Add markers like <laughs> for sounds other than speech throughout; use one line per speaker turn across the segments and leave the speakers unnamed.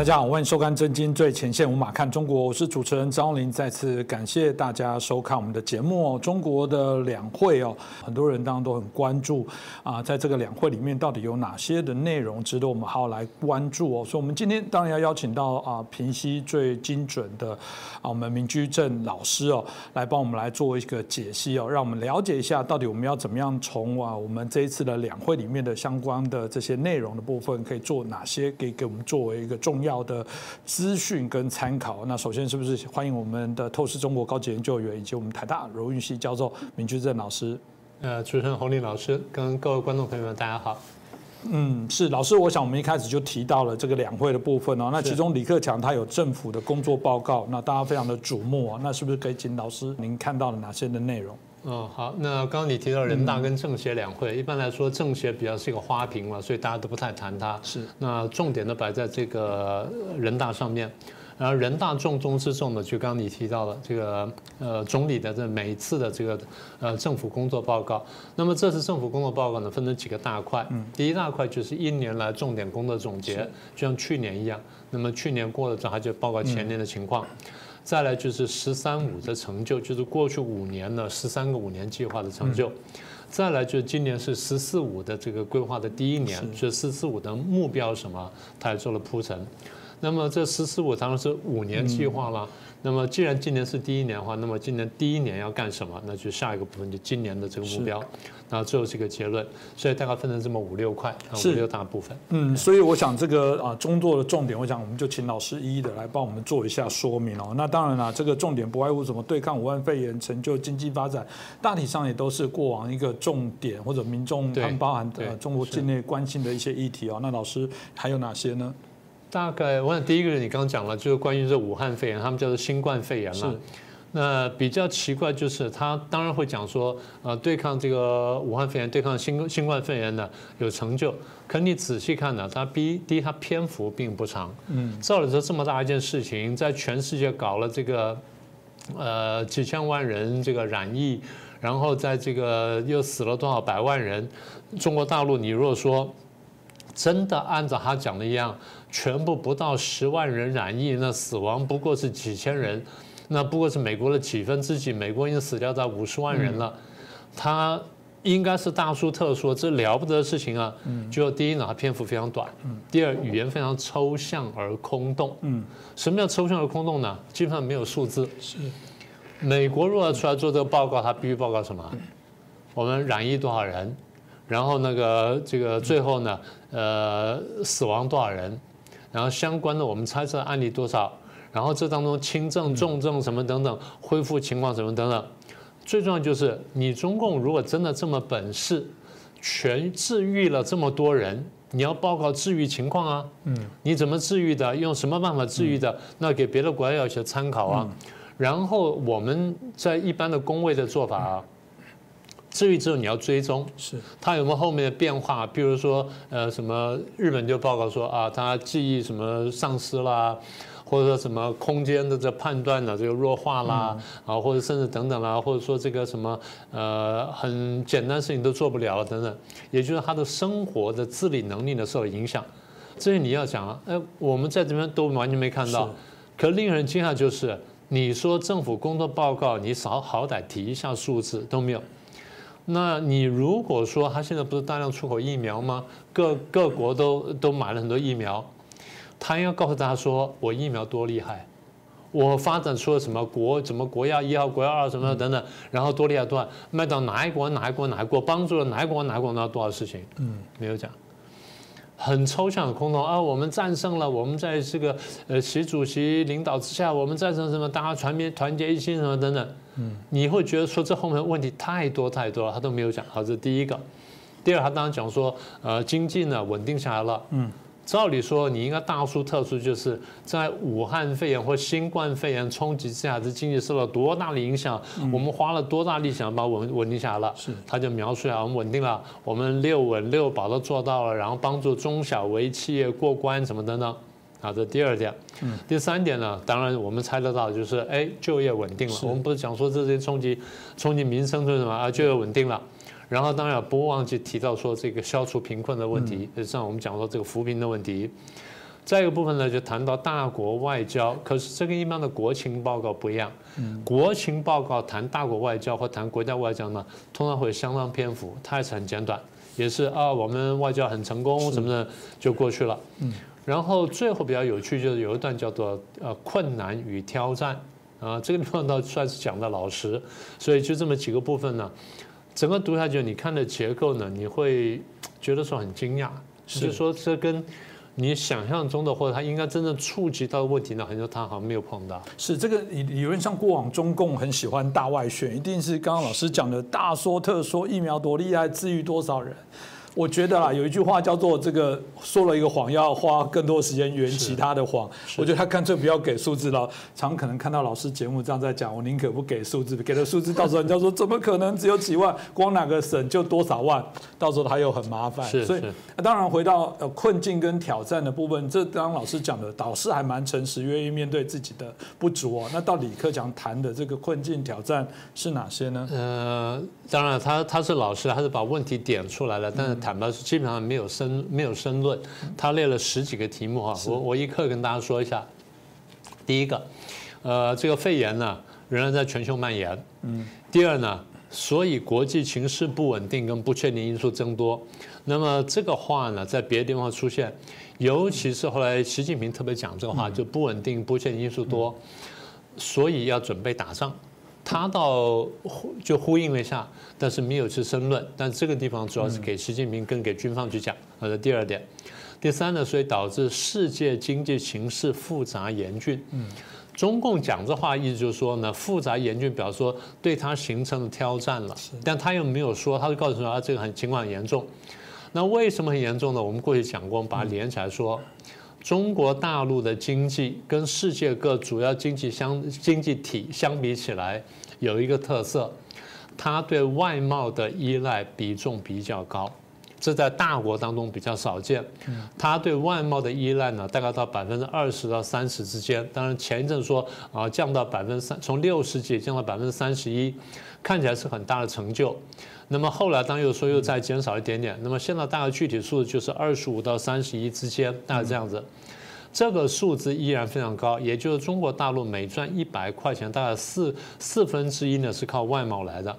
大家好，欢迎收看《震惊最前线》，无马看中国，我是主持人张林。再次感谢大家收看我们的节目哦。中国的两会哦，很多人当然都很关注啊，在这个两会里面到底有哪些的内容值得我们好好来关注哦。所以，我们今天当然要邀请到啊，平息最精准的啊，我们民居正老师哦，来帮我们来做一个解析哦，让我们了解一下到底我们要怎么样从啊，我们这一次的两会里面的相关的这些内容的部分，可以做哪些，可以给我们作为一个重。要要的资讯跟参考。那首先是不是欢迎我们的透视中国高级研究员以及我们台大荣誉系教授明居正老师？
呃，主持人洪林老师跟各位观众朋友们，大家好。
嗯，是老师，我想我们一开始就提到了这个两会的部分哦。那其中李克强他有政府的工作报告，那大家非常的瞩目啊。那是不是可以请老师您看到了哪些的内容？
嗯，好。那刚刚你提到人大跟政协两会，一般来说政协比较是一个花瓶嘛，所以大家都不太谈它。
是。
那重点都摆在这个人大上面，然后人大重中之重的，就刚刚你提到了这个呃总理的这每一次的这个呃政府工作报告。那么这次政府工作报告呢，分成几个大块。嗯。第一大块就是一年来重点工作总结，就像去年一样。那么去年过了之后，他就报告前年的情况。再来就是“十三五”的成就，就是过去五年的十三个五年计划的成就。再来就是今年是“十四五”的这个规划的第一年，就“十四五”的目标什么，他也做了铺陈。那么这“十四五”当然是五年计划了。那么既然今年是第一年的话，那么今年第一年要干什么？那就下一个部分就今年的这个目标，然后最后是一个结论。所以大概分成这么五六块，五六大部分。
嗯，所以我想这个啊中作的重点，我想我们就请老师一一的来帮我们做一下说明哦。那当然了，这个重点不外乎什么对抗武汉肺炎、成就经济发展，大体上也都是过往一个重点或者民众他们包含的中国境内关心的一些议题哦。那老师还有哪些呢？
大概我想第一个人你刚刚讲了，就是关于这武汉肺炎，他们叫做新冠肺炎嘛。那比较奇怪就是他当然会讲说，呃，对抗这个武汉肺炎，对抗新新冠肺炎呢有成就。可你仔细看呢，他第第一，他篇幅并不长。嗯。照理说这么大一件事情，在全世界搞了这个，呃，几千万人这个染疫，然后在这个又死了多少百万人，中国大陆你如果说。真的按照他讲的一样，全部不到十万人染疫，那死亡不过是几千人，那不过是美国的几分之几，美国已经死掉在五十万人了，他应该是大书特书，这了不得的事情啊！就第一呢，他篇幅非常短；第二，语言非常抽象而空洞。嗯，什么叫抽象而空洞呢？基本上没有数字。
是，
美国如果要出来做这个报告，他必须报告什么？我们染疫多少人？然后那个这个最后呢，呃，死亡多少人？然后相关的我们猜测案例多少？然后这当中轻症、重症什么等等，恢复情况什么等等。最重要就是你中共如果真的这么本事，全治愈了这么多人，你要报告治愈情况啊。嗯。你怎么治愈的？用什么办法治愈的？那给别的国家要些参考啊。然后我们在一般的工位的做法啊。治愈之后你要追踪，
是
他有没有后面的变化？比如说，呃，什么日本就报告说啊，他记忆什么丧失啦，或者说什么空间的这判断呢，这个弱化啦，啊，或者甚至等等啦，或者说这个什么呃很简单事情都做不了等等，也就是他的生活的自理能力呢受影响。这些你要讲啊，哎，我们在这边都完全没看到。可令人惊讶就是，你说政府工作报告，你少好歹提一下数字都没有。那你如果说他现在不是大量出口疫苗吗？各各国都都买了很多疫苗，他应该告诉大家说，我疫苗多厉害，我发展出了什么国什么国药一号、国药二什么等等，然后多厉害多，卖到哪一国哪一国哪一国，帮助了哪一国哪一国那多少事情？嗯，没有讲。很抽象的空洞啊！我们战胜了，我们在这个呃习主席领导之下，我们战胜什么？大家团结团结一心什么等等。嗯，你会觉得说这后面问题太多太多了，他都没有讲。好，这是第一个。第二，他当然讲说，呃，经济呢稳定下来了。嗯。照理说，你应该大书特书，就是在武汉肺炎或新冠肺炎冲击之下，这经济受到多大的影响？我们花了多大力想把稳稳定下来了？
是，
他就描述下我们稳定了，我们六稳六保都做到了，然后帮助中小微企业过关，什么等等。啊，这第二点。嗯。第三点呢，当然我们猜得到，就是哎，就业稳定了。我们不是讲说这些冲击冲击民生是什么啊？就业稳定了。然后当然不忘记提到说这个消除贫困的问题，像我们讲说这个扶贫的问题。再一个部分呢，就谈到大国外交，可是这跟一般的国情报告不一样。国情报告谈大国外交或谈国家外交呢，通常会相当篇幅，它也是很简短，也是啊，我们外交很成功什么的就过去了。嗯，然后最后比较有趣就是有一段叫做呃困难与挑战啊，这个地方倒算是讲的老实，所以就这么几个部分呢，整个读下去你看的结构呢，你会觉得说很惊讶，是说这跟。你想象中的，或者他应该真正触及到的问题呢？很多他好像没有碰到。
是这个理理论上，过往中共很喜欢大外宣，一定是刚刚老师讲的大说特说，疫苗多厉害，治愈多少人。我觉得啊，有一句话叫做“这个说了一个谎，要花更多时间圆其他的谎”。我觉得他干脆不要给数字了。常可能看到老师节目这样在讲，我宁可不给数字，给了数字，到时候人家说怎么可能只有几万？光哪个省就多少万？到时候他又很麻烦。
所以，
当然回到呃困境跟挑战的部分，这刚老师讲的，导师还蛮诚实，愿意面对自己的不足哦。那到李克强谈的这个困境挑战是哪些呢？
呃，当然他他是老师，他是把问题点出来了，但是。坦白说，基本上没有申没有申论，他列了十几个题目哈，我我一刻跟大家说一下。第一个，呃，这个肺炎呢仍然在全球蔓延。嗯。第二呢，所以国际情势不稳定跟不确定因素增多。那么这个话呢，在别的地方出现，尤其是后来习近平特别讲这个话，就不稳定、不确定因素多，所以要准备打仗。他倒就呼应了一下，但是没有去申论。但这个地方主要是给习近平跟给军方去讲。好的，第二点，第三呢，所以导致世界经济形势复杂严峻。嗯，中共讲这话意思就是说呢，复杂严峻，表示说对他形成了挑战了。但他又没有说，他就告诉说啊，这个很情况很严重。那为什么很严重呢？我们过去讲过，我们把它连起来说。中国大陆的经济跟世界各主要经济相经济体相比起来，有一个特色，它对外贸的依赖比重比较高，这在大国当中比较少见。它对外贸的依赖呢，大概到百分之二十到三十之间。当然前一阵说啊，降到百分之三，从六十几降到百分之三十一，看起来是很大的成就。那么后来当又说又再减少一点点，那么现在大概具体数字就是二十五到三十一之间，大概这样子，这个数字依然非常高，也就是中国大陆每赚一百块钱，大概四四分之一呢是靠外贸来的。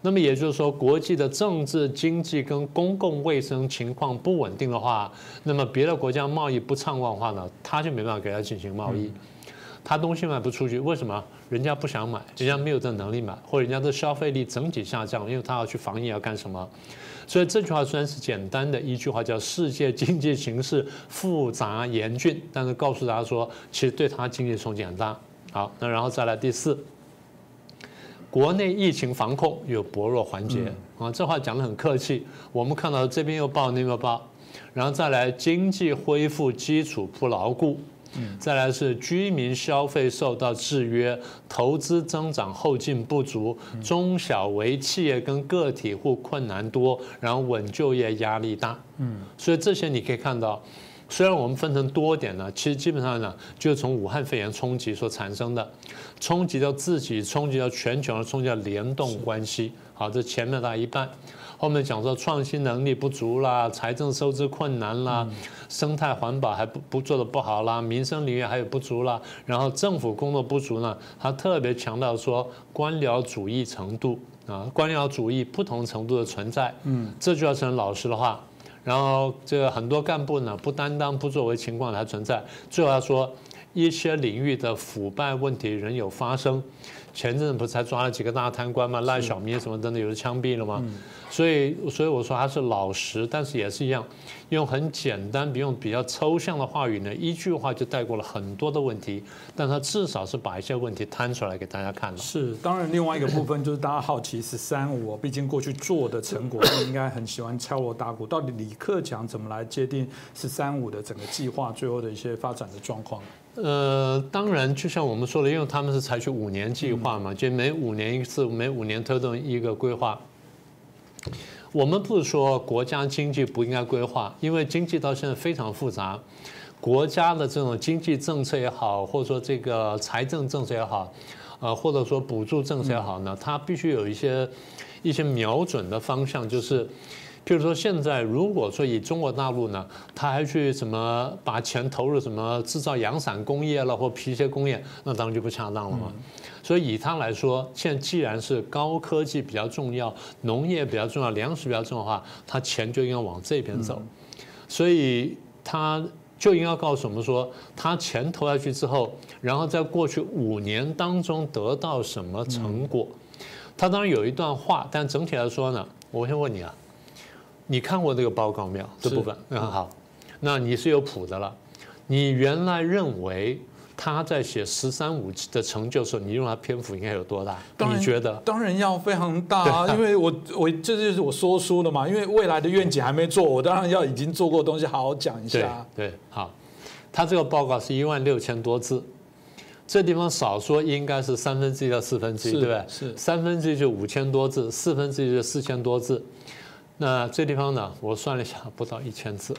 那么也就是说，国际的政治、经济跟公共卫生情况不稳定的话，那么别的国家贸易不畅旺的话呢，他就没办法给他进行贸易。他东西卖不出去，为什么？人家不想买，人家没有这能力买，或者人家的消费力整体下降，因为他要去防疫要干什么？所以这句话虽然是简单的一句话，叫世界经济形势复杂严峻，但是告诉大家说，其实对它经济冲击很大。好，那然后再来第四，国内疫情防控有薄弱环节啊，这话讲的很客气。我们看到这边又报那边报，然后再来经济恢复基础不牢固。再来是居民消费受到制约，投资增长后劲不足，中小微企业跟个体户困难多，然后稳就业压力大。嗯，所以这些你可以看到，虽然我们分成多点呢，其实基本上呢，就是从武汉肺炎冲击所产生的，冲击到自己，冲击到全球的冲击到联动关系。好，这前面大概一半。后面讲说创新能力不足啦，财政收支困难啦，生态环保还不不做的不好啦，民生领域还有不足啦，然后政府工作不足呢，他特别强调说官僚主义程度啊，官僚主义不同程度的存在，嗯，这就要成老实的话，然后这个很多干部呢不担当不作为情况还存在，最后他说一些领域的腐败问题仍有发生。前阵子不是才抓了几个大贪官吗？赖小民什么等等，有的枪毙了吗？所以，所以我说他是老实，但是也是一样，用很简单、不用比较抽象的话语呢，一句话就带过了很多的问题。但他至少是把一些问题摊出来给大家看了。
是，当然另外一个部分就是大家好奇“十三五”，毕竟过去做的成果，应该很喜欢敲锣打鼓。到底李克强怎么来界定“十三五”的整个计划最后的一些发展的状况？
呃，当然，就像我们说的，因为他们是采取五年计划嘛，就每五年一次，每五年推动一个规划。我们不是说国家经济不应该规划，因为经济到现在非常复杂，国家的这种经济政策也好，或者说这个财政政策也好，呃，或者说补助政策也好呢，它必须有一些一些瞄准的方向，就是譬如说现在如果说以中国大陆呢，他还去什么把钱投入什么制造阳伞工业了或皮鞋工业，那当然就不恰当了嘛。所以以他来说，现在既然是高科技比较重要，农业比较重要，粮食比较重要的话，他钱就应该往这边走。所以他就应该告诉我们说，他钱投下去之后，然后在过去五年当中得到什么成果。他当然有一段话，但整体来说呢，我先问你啊，你看过这个报告没有？这部分嗯好，那你是有谱的了。你原来认为？他在写“十三五”的成就的时候，你用他篇幅应该有多大？你觉得？
当然要非常大啊！<laughs> 因为我我这就是我说书的嘛。因为未来的愿景还没做，我当然要已经做过东西好好讲一下。
对，好。他这个报告是一万六千多字，这地方少说应该是三分之一到四分之一，对不对？
是
三分之一就五千多字，四分之一就四千多字。那这地方呢，我算了一下，不到一千字。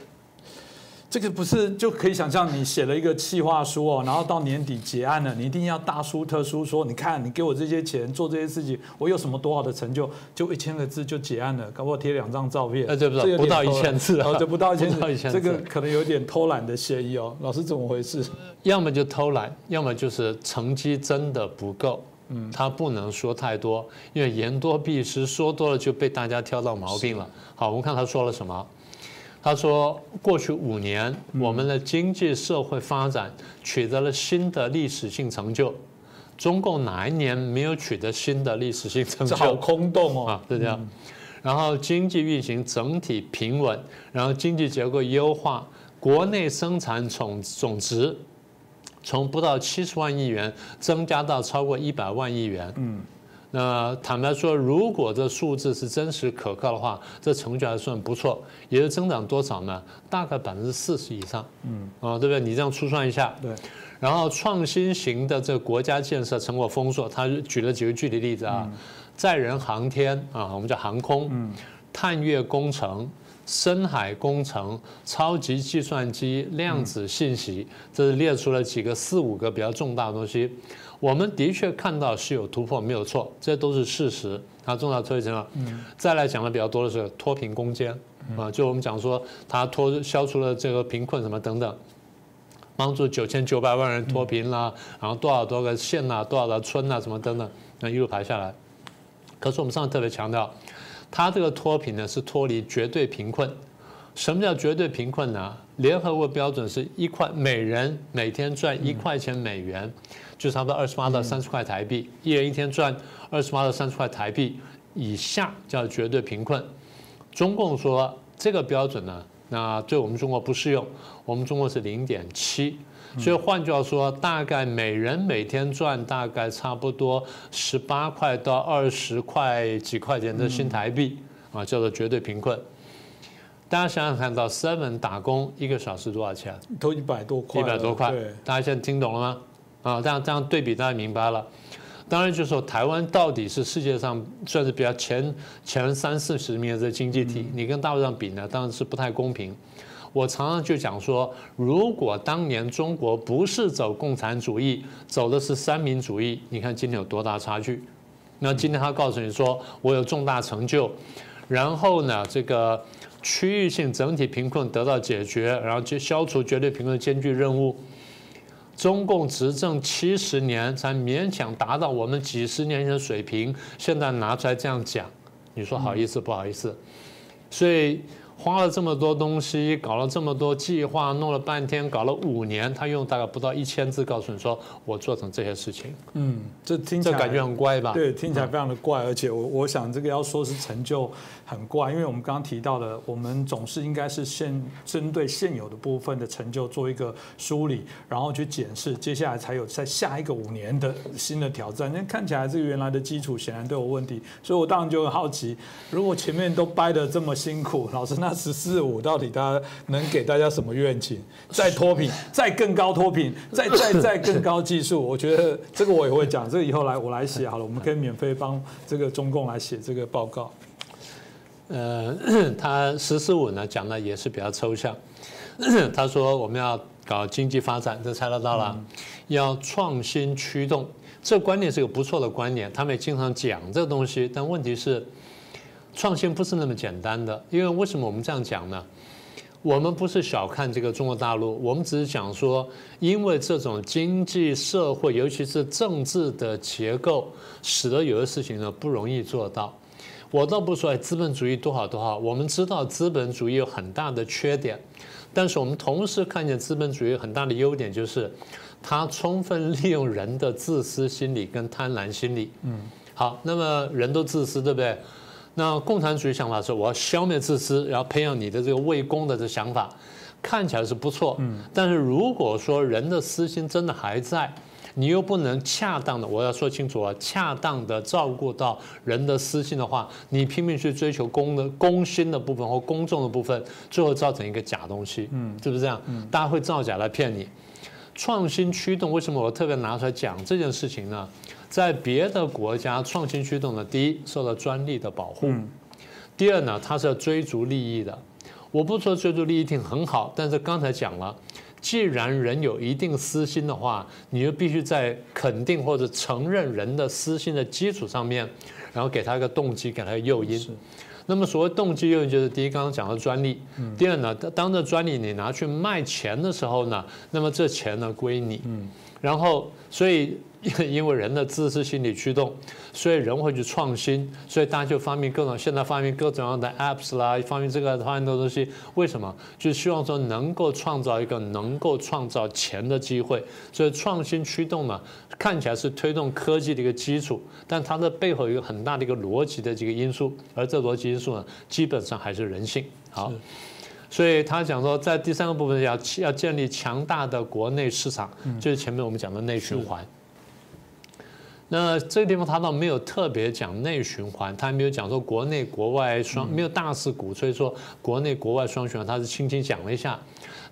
这个不是就可以想象，你写了一个企划书哦，然后到年底结案了，你一定要大书特书说，你看你给我这些钱做这些事情，我有什么多好的成就，就一千个字就结案了，搞不好贴两张照片，
这不不到一千字
啊，这不到一千 <laughs> 字，这个可能有点偷懒的嫌疑哦。老师怎么回事？
要么就偷懒，要么就是成绩真的不够。嗯，他不能说太多，因为言多必失，说多了就被大家挑到毛病了。好，我们看他说了什么。他说：“过去五年，我们的经济社会发展取得了新的历史性成就。中共哪一年没有取得新的历史性成就？
好空洞哦！
啊，是这样。然后经济运行整体平稳，然后经济结构优化，国内生产总总值从不到七十万亿元增加到超过一百万亿元。嗯。”那坦白说，如果这数字是真实可靠的话，这成绩还算不错，也是增长多少呢？大概百分之四十以上。嗯，啊，对不对？你这样粗算一下。
对。
然后创新型的这个国家建设成果丰硕，他举了几个具体例子啊，载人航天啊，我们叫航空，探月工程、深海工程、超级计算机、量子信息，这是列出了几个四五个比较重大的东西。我们的确看到是有突破，没有错，这都是事实。它重要推进了。再来讲的比较多的是脱贫攻坚啊，就我们讲说它脱消除了这个贫困什么等等，帮助九千九百万人脱贫啦，然后多少多个县呐，多少个村呐，什么等等，那一路排下来。可是我们上次特别强调，它这个脱贫呢是脱离绝对贫困。什么叫绝对贫困呢？联合国标准是一块每人每天赚一块钱美元。就差不多二十八到三十块台币，一人一天赚二十八到三十块台币以下叫绝对贫困。中共说这个标准呢，那对我们中国不适用，我们中国是零点七，所以换句话说，大概每人每天赚大概差不多十八块到二十块几块钱的新台币啊，叫做绝对贫困。大家想想看到 seven 打工一个小时多少钱？
都一百多块，
一百多块。大家现在听懂了吗？啊，这样这样对比，大家明白了。当然，就是说台湾到底是世界上算是比较前前三四十名的经济体，你跟大陆上比呢，当然是不太公平。我常常就讲说，如果当年中国不是走共产主义，走的是三民主义，你看今天有多大差距？那今天他告诉你说，我有重大成就，然后呢，这个区域性整体贫困得到解决，然后就消除绝对贫困的艰巨任务。中共执政七十年才勉强达到我们几十年前的水平，现在拿出来这样讲，你说好意思不好意思？所以。花了这么多东西，搞了这么多计划，弄了半天，搞了五年，他用大概不到一千字告诉你说我做成这些事情。
嗯，这听起来
感觉很怪吧？
对，听起来非常的怪，而且我我想这个要说是成就很怪，因为我们刚刚提到的，我们总是应该是现针对现有的部分的成就做一个梳理，然后去检视，接下来才有在下一个五年的新的挑战。那看起来这个原来的基础显然都有问题，所以我当然就很好奇，如果前面都掰得这么辛苦，老师那。那十四五到底他能给大家什么愿景？再脱贫，再更高脱贫，再再再更高技术？我觉得这个我也会讲，这个以后来我来写好了，我们可以免费帮这个中共来写这个报告。
呃，<coughs> 他十四五呢讲的也是比较抽象。<coughs> 他说我们要搞经济发展，这猜得到了，要创新驱动，这观念是个不错的观念，他们也经常讲这个东西，但问题是。创新不是那么简单的，因为为什么我们这样讲呢？我们不是小看这个中国大陆，我们只是讲说，因为这种经济社会，尤其是政治的结构，使得有的事情呢不容易做到。我倒不说哎，资本主义多好多好，我们知道资本主义有很大的缺点，但是我们同时看见资本主义很大的优点，就是它充分利用人的自私心理跟贪婪心理。嗯，好，那么人都自私，对不对？那共产主义想法是我要消灭自私，然后培养你的这个为公的这想法，看起来是不错。嗯，但是如果说人的私心真的还在，你又不能恰当的，我要说清楚啊，恰当的照顾到人的私心的话，你拼命去追求公的公心的部分或公众的部分，最后造成一个假东西。嗯，是不是这样？嗯，大家会造假来骗你。创新驱动为什么我特别拿出来讲这件事情呢？在别的国家，创新驱动的，第一受到专利的保护，第二呢，它是要追逐利益的。我不说追逐利益一定很好，但是刚才讲了，既然人有一定私心的话，你就必须在肯定或者承认人的私心的基础上面，然后给他一个动机，给他一个诱因。那么所谓动机诱因，就是第一刚刚讲的专利，第二呢，当这专利你拿去卖钱的时候呢，那么这钱呢归你。然后，所以 <laughs> 因为人的自私心理驱动，所以人会去创新，所以大家就发明各种，现在发明各种各样的 apps 啦，发明这个发明的东西，为什么？就是希望说能够创造一个能够创造钱的机会。所以创新驱动呢，看起来是推动科技的一个基础，但它的背后有一个很大的一个逻辑的这个因素，而这逻辑因素呢，基本上还是人性。好。所以他讲说，在第三个部分要要建立强大的国内市场，就是前面我们讲的内循环。那这个地方他倒没有特别讲内循环，他没有讲说国内国外双，没有大肆鼓吹说国内国外双循环，他是轻轻讲了一下，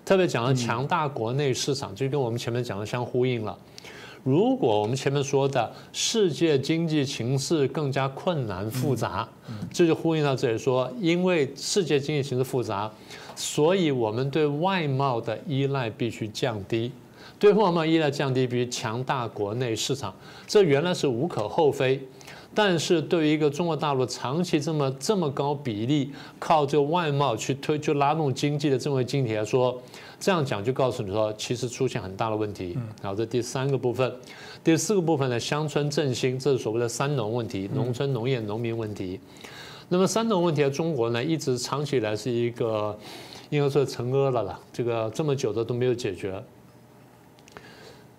特别讲了强大国内市场，就跟我们前面讲的相呼应了。如果我们前面说的世界经济形势更加困难复杂，这就呼应到这里说，因为世界经济形势复杂。所以，我们对外贸的依赖必须降低，对外贸依赖降低，必须强大国内市场。这原来是无可厚非，但是对于一个中国大陆长期这么这么高比例靠这个外贸去推、去拉动经济的这么个经济来说，这样讲就告诉你说，其实出现很大的问题。然后这第三个部分，第四个部分呢，乡村振兴，这是所谓的三农问题，农村农业农民问题。那么三农问题在中国呢，一直长期以来是一个，应该说沉疴了啦。这个这么久的都没有解决。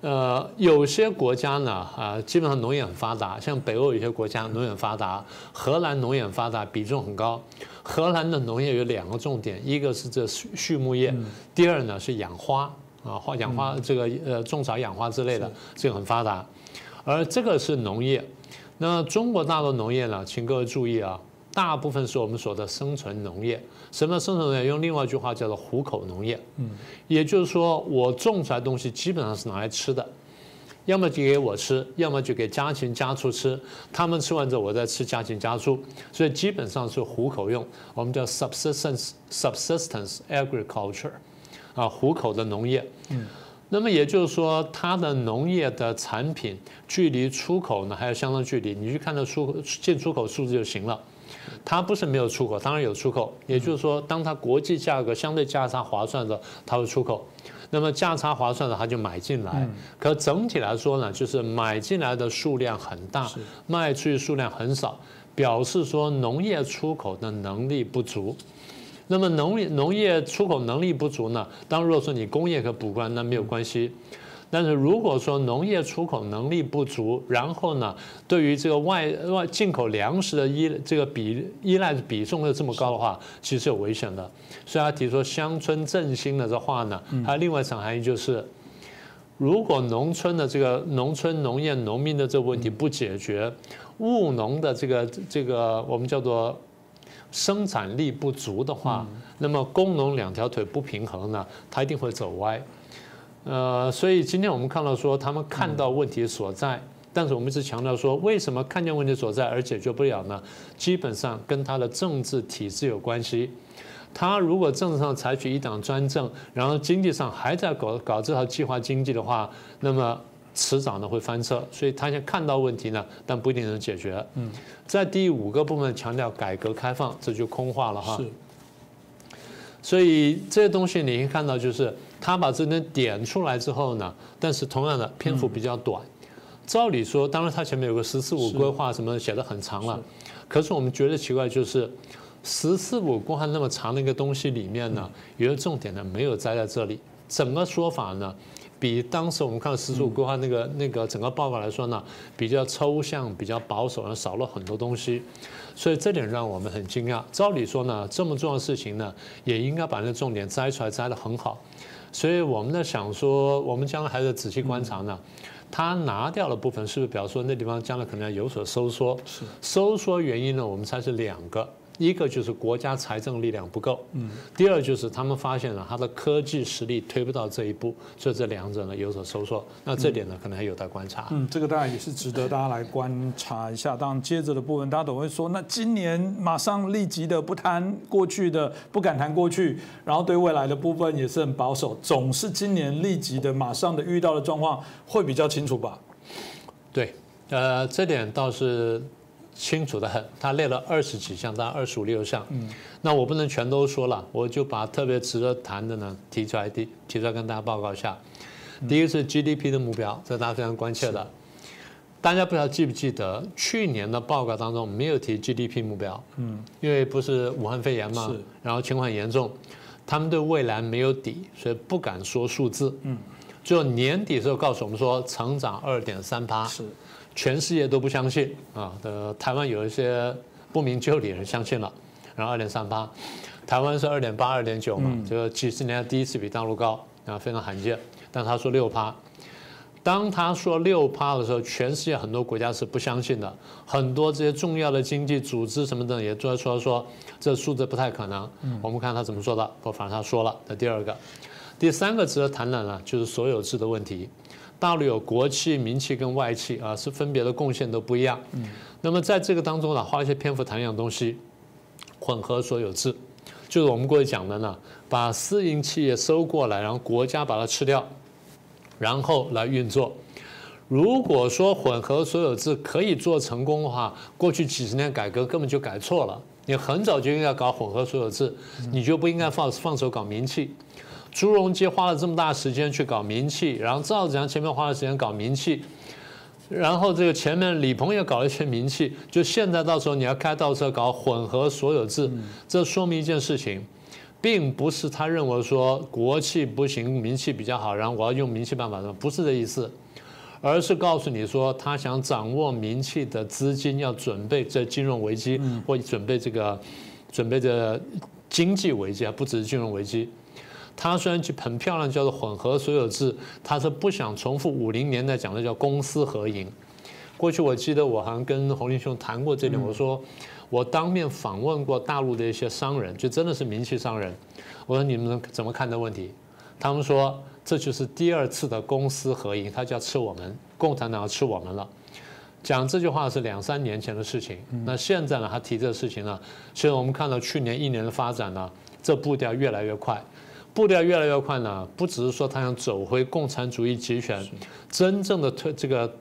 呃，有些国家呢，啊，基本上农业很发达，像北欧有些国家农业很发达，荷兰农业很发达，比重很高。荷兰的农业有两个重点，一个是这畜畜牧业，第二呢是养花啊，花养花这个呃种草养花之类的，这个很发达。而这个是农业，那中国大陆农业呢，请各位注意啊。大部分是我们说的生存农业。什么生存农业？用另外一句话叫做糊口农业。嗯，也就是说，我种出来东西基本上是拿来吃的，要么就给我吃，要么就给家禽家畜吃。他们吃完之后，我再吃家禽家畜，所以基本上是糊口用。我们叫 subsistence subsistence agriculture，啊，糊口的农业。嗯，那么也就是说，它的农业的产品距离出口呢还有相当距离，你去看它出进出口数字就行了。它不是没有出口，当然有出口。也就是说，当它国际价格相对价差划算的，它会出口；那么价差划算的，它就买进来。可整体来说呢，就是买进来的数量很大，卖出去数量很少，表示说农业出口的能力不足。那么农业农业出口能力不足呢？当如果说你工业可补关，那没有关系。但是如果说农业出口能力不足，然后呢，对于这个外外进口粮食的依这个比依赖的比重又这么高的话，其实有危险的。所以他提出乡村振兴的这话呢，还有另外一层含义就是，如果农村的这个农村农业农民的这个问题不解决，务农的这个这个我们叫做生产力不足的话，那么工农两条腿不平衡呢，它一定会走歪。呃，所以今天我们看到说，他们看到问题所在，但是我们一直强调说，为什么看见问题所在而解决不了呢？基本上跟他的政治体制有关系。他如果政治上采取一党专政，然后经济上还在搞搞这套计划经济的话，那么迟早呢会翻车，所以他先看到问题呢，但不一定能解决。嗯，在第五个部分强调改革开放，这就空话了哈。
是。
所以这些东西你可以看到，就是他把这点点出来之后呢，但是同样的篇幅比较短。照理说，当然他前面有个“十四五”规划什么写的很长了，可是我们觉得奇怪，就是“十四五”规划那么长的一个东西里面呢，有些重点呢没有摘在这里。整个说法呢，比当时我们看“十四五”规划那个那个整个报告来说呢，比较抽象、比较保守，少了很多东西。所以这点让我们很惊讶。照理说呢，这么重要的事情呢，也应该把那重点摘出来，摘得很好。所以我们在想说，我们将来还是仔细观察呢。他拿掉了部分是不是表示说那地方将来可能要有所收缩？
是
收缩原因呢？我们猜是两个。一个就是国家财政力量不够，嗯，第二就是他们发现了他的科技实力推不到这一步，所以这两者呢有所收缩。那这点呢可能还有待观察。
嗯，这个当然也是值得大家来观察一下。当然接着的部分，大家都会说，那今年马上立即的不谈过去的，不敢谈过去，然后对未来的部分也是很保守，总是今年立即的马上的遇到的状况会比较清楚吧？
对，呃，这点倒是。清楚的很，他列了二十几项，大概二十五六项。嗯，那我不能全都说了，我就把特别值得谈的呢提出来，提提出来跟大家报告一下。第一个是 GDP 的目标，这大家非常关切的。大家不知道记不记得去年的报告当中没有提 GDP 目标？嗯，因为不是武汉肺炎嘛，然后情况严重，他们对未来没有底，所以不敢说数字。嗯，就年底的时候告诉我们说成长二点三八。
是。
全世界都不相信啊！的台湾有一些不明就里人相信了，然后二点三八，台湾是二点八、二点九嘛，就几十年第一次比大陆高啊，非常罕见。但他说六趴，当他说六趴的时候，全世界很多国家是不相信的，很多这些重要的经济组织什么的也都说说这数字不太可能。我们看他怎么说的，不，反正他说了。那第二个，第三个值得谈的呢，就是所有制的问题。大陆有国企、民企跟外企啊，是分别的贡献都不一样。那么在这个当中呢，花一些篇幅谈一样东西，混合所有制，就是我们过去讲的呢，把私营企业收过来，然后国家把它吃掉，然后来运作。如果说混合所有制可以做成功的话，过去几十年改革根本就改错了。你很早就应该搞混合所有制，你就不应该放放手搞民企。朱镕基花了这么大时间去搞名气，然后赵子阳前面花了时间搞名气，然后这个前面李鹏也搞了一些名气，就现在到时候你要开倒车搞混合所有制，这说明一件事情，并不是他认为说国企不行，名气比较好，然后我要用名气办法，不是这意思，而是告诉你说他想掌握名气的资金，要准备这金融危机或准备这个准备这经济危机啊，不只是金融危机。他虽然去很漂亮，叫做混合所有制，他是不想重复五零年代讲的叫公私合营。过去我记得我好像跟洪林兄谈过这点，我说我当面访问过大陆的一些商人，就真的是名气商人。我说你们怎么看这问题？他们说这就是第二次的公私合营，他就要吃我们，共产党要吃我们了。讲这句话是两三年前的事情，那现在呢，他提这个事情呢，其实我们看到去年一年的发展呢，这步调越来越快。步调越来越快呢，不只是说他想走回共产主义集权，真正的推这个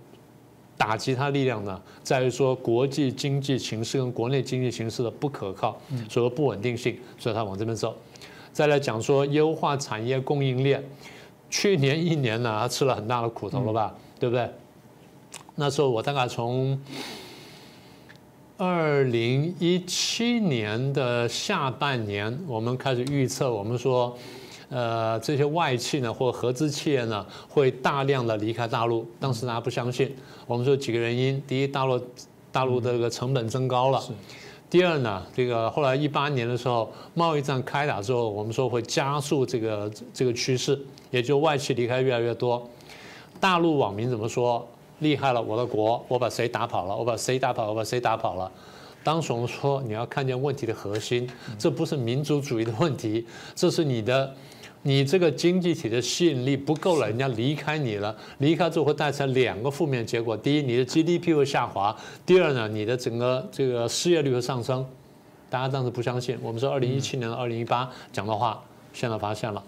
打击他力量呢，在于说国际经济形势跟国内经济形势的不可靠，所谓不稳定性，所以他往这边走。再来讲说优化产业供应链，去年一年呢，他吃了很大的苦头了吧，对不对？那时候我大概从二零一七年的下半年，我们开始预测，我们说。呃，这些外企呢，或合资企业呢，会大量的离开大陆。当时大家不相信，我们说几个原因：第一，大陆大陆的这个成本增高了；第二呢，这个后来一八年的时候，贸易战开打之后，我们说会加速这个这个趋势，也就外企离开越来越多。大陆网民怎么说？厉害了，我的国，我把谁打跑了？我把谁打跑？我把谁打跑了？当时我们说，你要看见问题的核心，这不是民族主义的问题，这是你的。你这个经济体的吸引力不够了，人家离开你了，离开之后会带来两个负面结果：第一，你的 GDP 会下滑；第二呢，你的整个这个失业率会上升。大家当时不相信，我们说二零一七年到二零一八讲的话，现在发现了。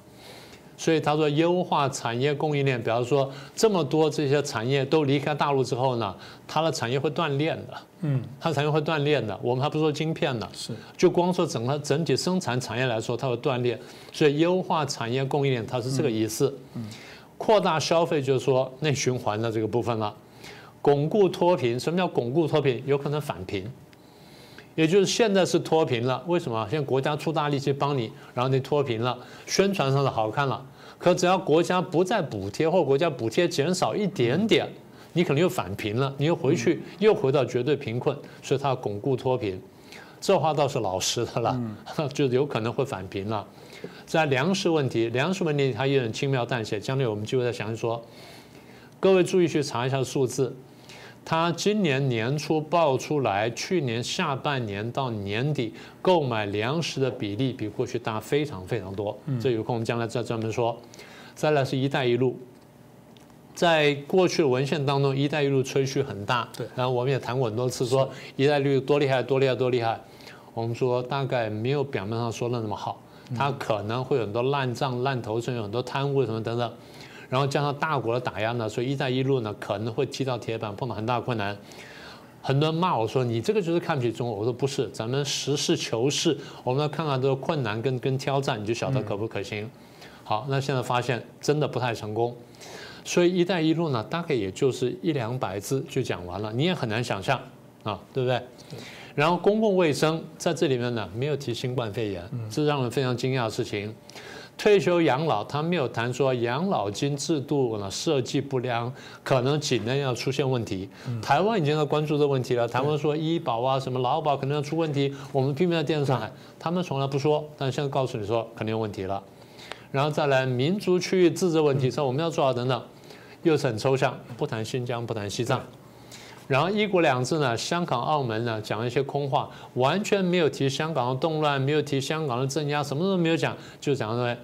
所以他说优化产业供应链，比方说这么多这些产业都离开大陆之后呢，它的产业会断裂的。嗯，它产业会断裂的。我们还不说晶片呢，
是
就光说整个整体生产产业来说，它会断裂。所以优化产业供应链，它是这个意思。嗯，扩大消费就是说内循环的这个部分了。巩固脱贫，什么叫巩固脱贫？有可能返贫。也就是现在是脱贫了，为什么？现在国家出大力气帮你，然后你脱贫了，宣传上的好看了。可只要国家不再补贴，或国家补贴减少一点点，你可能又返贫了，你又回去又回到绝对贫困，所以它要巩固脱贫。这话倒是老实的了，<laughs> 就有可能会返贫了。在粮食问题，粮食问题它也很轻描淡写，将来我们就会再详细说。各位注意去查一下数字。他今年年初报出来，去年下半年到年底购买粮食的比例比过去大非常非常多。这有空我们将来再专门说。再来是一带一路，在过去的文献当中，一带一路吹嘘很大。
对。
然后我们也谈过很多次，说一带一路多厉害，多厉害，多厉害。我们说大概没有表面上说的那么好，它可能会有很多烂账、烂头，甚至有很多贪污什么等等。然后加上大国的打压呢，所以“一带一路”呢可能会踢到铁板，碰到很大困难。很多人骂我说：“你这个就是看不起中国。”我说：“不是，咱们实事求是，我们要看看这个困难跟跟挑战，你就晓得可不可行。”好，那现在发现真的不太成功，所以“一带一路”呢大概也就是一两百字就讲完了，你也很难想象啊，对不对？然后公共卫生在这里面呢没有提新冠肺炎，这是让人非常惊讶的事情。退休养老，他没有谈说养老金制度呢设计不良，可能几年要出现问题。台湾已经在关注这个问题了。台湾说医保啊什么劳保可能要出问题，我们拼命在电视上喊，他们从来不说，但现在告诉你说肯定有问题了。然后再来民族区域自治问题，说我们要做好等等，又是很抽象，不谈新疆，不谈西藏。然后一国两制呢，香港、澳门呢讲一些空话，完全没有提香港的动乱，没有提香港的镇压，什么都没有讲，就讲说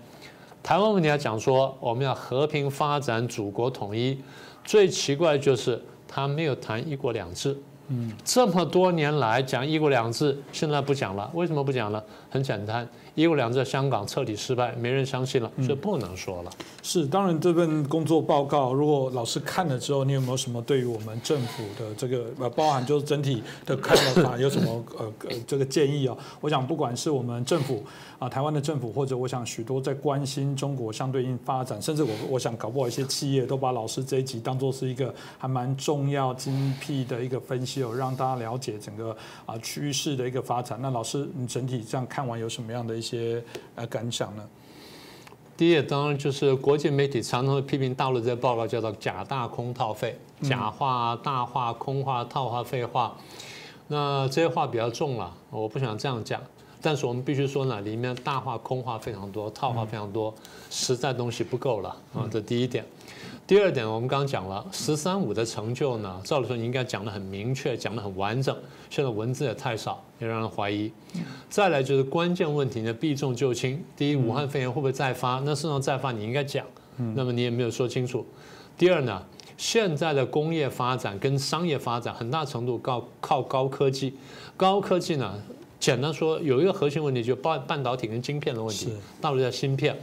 台湾问题要讲说我们要和平发展，祖国统一。最奇怪就是他没有谈一国两制。嗯，这么多年来讲一国两制，现在不讲了，为什么不讲了？很简单。一国两制，香港彻底失败，没人相信了，所以不能说了。
是，当然这份工作报告，如果老师看了之后，你有没有什么对于我们政府的这个呃，包含就是整体的看法，有什么呃呃这个建议啊？我想不管是我们政府啊，台湾的政府，或者我想许多在关心中国相对应发展，甚至我我想搞不好一些企业都把老师这一集当做是一个还蛮重要精辟的一个分析哦，让大家了解整个啊趋势的一个发展。那老师，你整体这样看完有什么样的？一些呃感想呢？
第一，当然就是国际媒体常常会批评大陆这些报告，叫做假大空套废，假话、大话、空话、套话、废话。那这些话比较重了，我不想这样讲。但是我们必须说呢，里面大话、空话非常多，套话非常多，实在东西不够了啊。这第一点。第二点，我们刚刚讲了“十三五”的成就呢，赵老师你应该讲得很明确，讲得很完整。现在文字也太少，也让人怀疑。再来就是关键问题呢，避重就轻。第一，武汉肺炎会不会再发？那事实上再发，你应该讲。那么你也没有说清楚。第二呢，现在的工业发展跟商业发展很大程度靠靠高科技。高科技呢，简单说有一个核心问题，就半半导体跟晶片的问题。大陆叫芯片。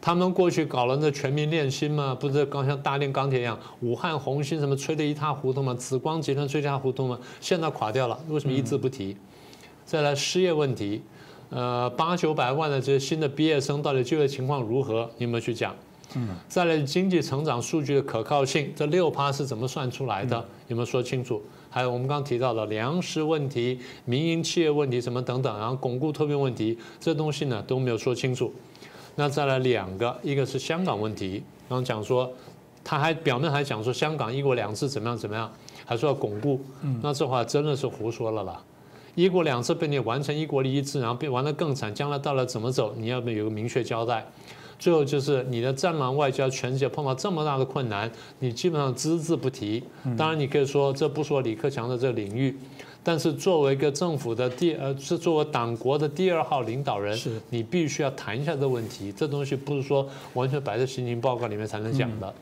他们过去搞了那全民炼芯嘛，不是刚像大炼钢铁一样，武汉红星什么吹得一塌糊涂嘛，紫光集团吹一塌糊涂嘛，现在垮掉了，为什么一字不提？再来失业问题，呃，八九百万的这些新的毕业生到底就业情况如何？你有没有去讲？嗯。再来经济成长数据的可靠性，这六趴是怎么算出来的？有没有说清楚？还有我们刚提到的粮食问题、民营企业问题什么等等，然后巩固脱贫问题，这东西呢都没有说清楚。那再来两个，一个是香港问题，然后讲说，他还表面还讲说香港一国两制怎么样怎么样，还说要巩固，那这话真的是胡说了啦！一国两制被你完成一国一制，然后被玩得更惨，将来到了怎么走，你要不有个明确交代。最后就是你的战狼外交，全世界碰到这么大的困难，你基本上只字不提。当然你可以说这不说李克强的这个领域。但是作为一个政府的第呃，是作为党国的第二号领导人，
是
你必须要谈一下这个问题。这东西不是说完全摆在行情报告里面才能讲的。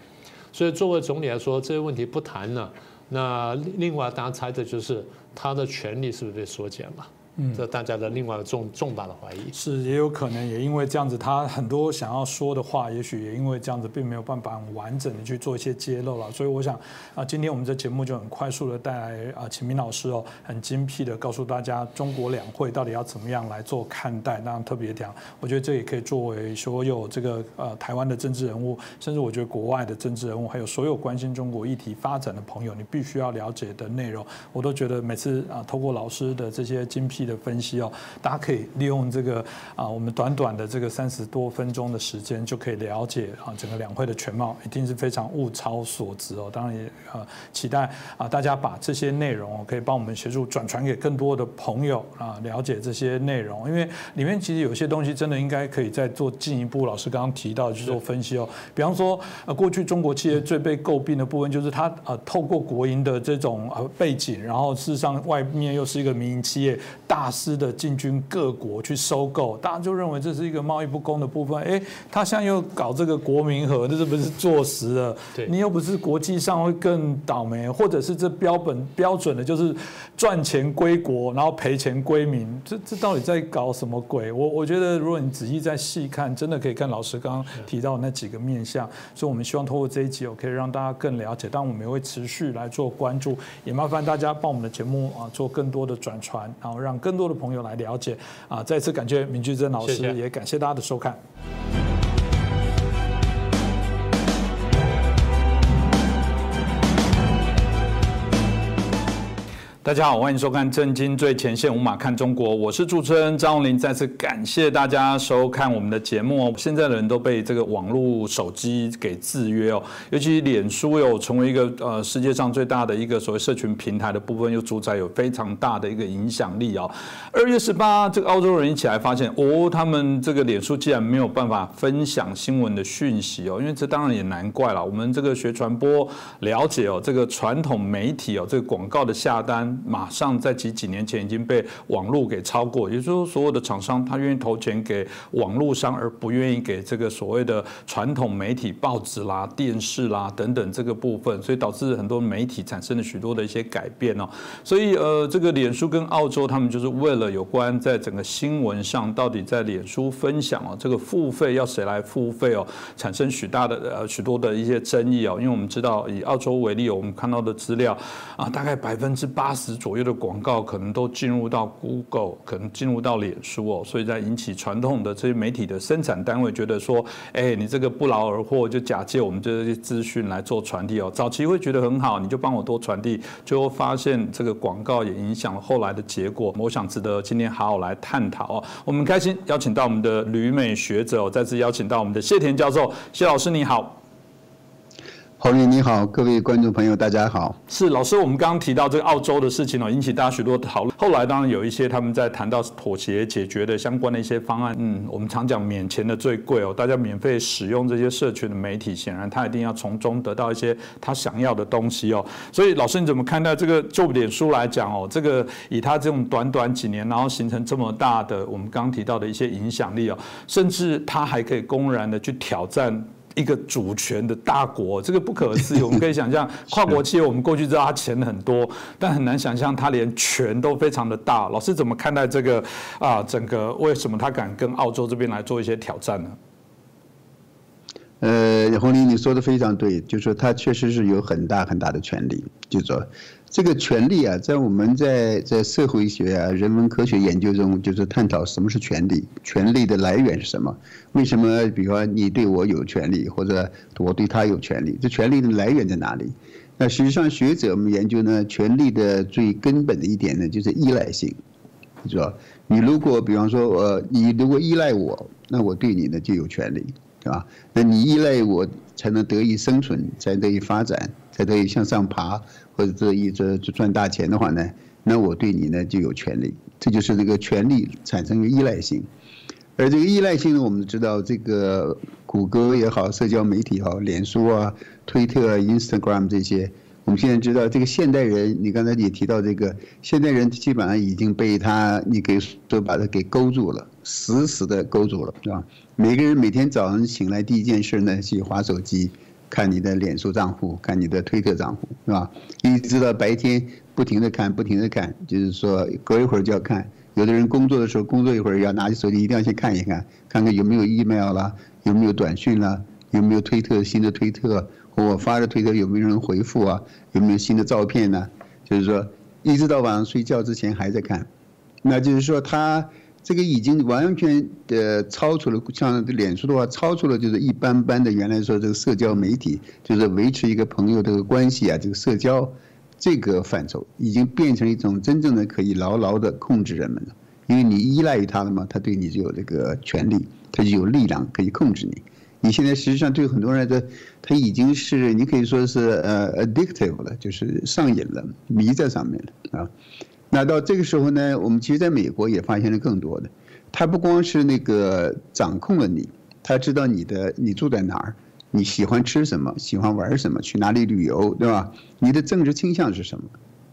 所以作为总理来说，这些问题不谈呢，那另外大家猜的就是他的权力是不是被缩减了？这大家的另外重重大的怀疑。
是，也有可能也因为这样子，他很多想要说的话，也许也因为这样子，并没有办法很完整的去做一些揭露了。所以我想啊，今天我们这节目就很快速的带来啊，秦明老师哦，很精辟的告诉大家中国两会到底要怎么样来做看待。那特别讲，我觉得这也可以作为所有这个呃台湾的政治人物，甚至我觉得国外的政治人物，还有所有关心中国议题发展的朋友，你必须要了解的内容。我都觉得每次啊，透过老师的这些精辟的分析哦，大家可以利用这个啊，我们短短的这个三十多分钟的时间，就可以了解啊整个两会的全貌，一定是非常物超所值哦。当然也呃期待啊大家把这些内容可以帮我们协助转传给更多的朋友啊，了解这些内容，因为里面其实有些东西真的应该可以再做进一步。老师刚刚提到去做分析哦，比方说呃过去中国企业最被诟病的部分就是它呃透过国营的这种呃背景，然后事实上外面又是一个民营企业，大肆的进军各国去收购，大家就认为这是一个贸易不公的部分。哎，他现在又搞这个国民和，这是不是坐实了？你又不是国际上会更倒霉，或者是这标本标准的就是赚钱归国，然后赔钱归民，这这到底在搞什么鬼？我我觉得如果你仔细再细看，真的可以看老师刚刚提到那几个面相。所以我们希望通过这一集，我可以让大家更了解。但我们也会持续来做关注，也麻烦大家帮我们的节目啊做更多的转传，然后让更多的朋友来了解。啊，再次感谢明居珍老师，也感谢大家的收看。大家好，欢迎收看《震惊最前线》，无马看中国，我是主持人张荣林。再次感谢大家收看我们的节目哦。现在的人都被这个网络手机给制约哦，尤其脸书有成为一个呃世界上最大的一个所谓社群平台的部分，又主宰有非常大的一个影响力哦。二月十八，这个澳洲人一起来发现哦，他们这个脸书竟然没有办法分享新闻的讯息哦，因为这当然也难怪了。我们这个学传播了解哦，这个传统媒体哦，这个广告的下单。马上在几几年前已经被网络给超过，也就是说，所有的厂商他愿意投钱给网络商，而不愿意给这个所谓的传统媒体、报纸啦、电视啦等等这个部分，所以导致很多媒体产生了许多的一些改变哦。所以呃，这个脸书跟澳洲他们就是为了有关在整个新闻上到底在脸书分享哦，这个付费要谁来付费哦，产生许大的呃许多的一些争议哦。因为我们知道以澳洲为例，我们看到的资料啊，大概百分之八十。十左右的广告可能都进入到 Google，可能进入到脸书哦，所以在引起传统的这些媒体的生产单位觉得说，哎，你这个不劳而获，就假借我们这些资讯来做传递哦。早期会觉得很好，你就帮我多传递，最后发现这个广告也影响了后来的结果。我想值得今天好好来探讨哦。我们开心邀请到我们的旅美学者，再次邀请到我们的谢田教授，谢老师你好。
侯林你好，各位观众朋友大家好。
是老师，我们刚刚提到这个澳洲的事情哦，引起大家许多讨论。后来当然有一些他们在谈到妥协解决的相关的一些方案。嗯，我们常讲免钱的最贵哦，大家免费使用这些社群的媒体，显然他一定要从中得到一些他想要的东西哦。所以老师你怎么看待这个？就脸书来讲哦，这个以他这种短短几年，然后形成这么大的我们刚刚提到的一些影响力哦，甚至他还可以公然的去挑战。一个主权的大国，这个不可思议。我们可以想象，跨国企业，我们过去知道它钱很多，但很难想象它连权都非常的大。老师怎么看待这个啊？整个为什么他敢跟澳洲这边来做一些挑战呢？
呃，红林，你说的非常对，就是说他确实是有很大很大的权利，就说。这个权利啊，在我们在在社会学啊、人文科学研究中，就是探讨什么是权利，权利的来源是什么？为什么，比方你对我有权利，或者我对他有权利？这权利的来源在哪里？那实际上，学者们研究呢，权利的最根本的一点呢，就是依赖性，是吧？你如果比方说，呃，你如果依赖我，那我对你呢就有权利，对吧？那你依赖我才能得以生存，才得以发展，才得以向上爬。或者这一这赚大钱的话呢，那我对你呢就有权利，这就是这个权利产生的依赖性，而这个依赖性呢，我们知道这个谷歌也好，社交媒体也好，脸书啊、推特啊、Instagram 这些，我们现在知道这个现代人，你刚才也提到这个现代人基本上已经被他你给都把他给勾住了，死死的勾住了，是吧？每个人每天早上醒来第一件事呢，去划手机。看你的脸书账户，看你的推特账户，是吧？一直到白天不停的看，不停的看，就是说隔一会儿就要看，有的人工作的时候工作一会儿要拿起手机，一定要先看一看，看看有没有 email 啦，有没有短讯啦，有没有推特新的推特，我发的推特有没有人回复啊，有没有新的照片呢？就是说，一直到晚上睡觉之前还在看，那就是说他。这个已经完全的超出了，像脸书的话，超出了就是一般般的原来说这个社交媒体，就是维持一个朋友这个关系啊，这个社交这个范畴，已经变成一种真正的可以牢牢的控制人们了。因为你依赖于他了嘛，他对你就有这个权利，他就有力量可以控制你。你现在实际上对很多人的，他已经是你可以说是呃 addictive 了，就是上瘾了，迷在上面了啊。那到这个时候呢，我们其实在美国也发现了更多的，他不光是那个掌控了你，他知道你的你住在哪儿，你喜欢吃什么，喜欢玩什么，去哪里旅游，对吧？你的政治倾向是什么？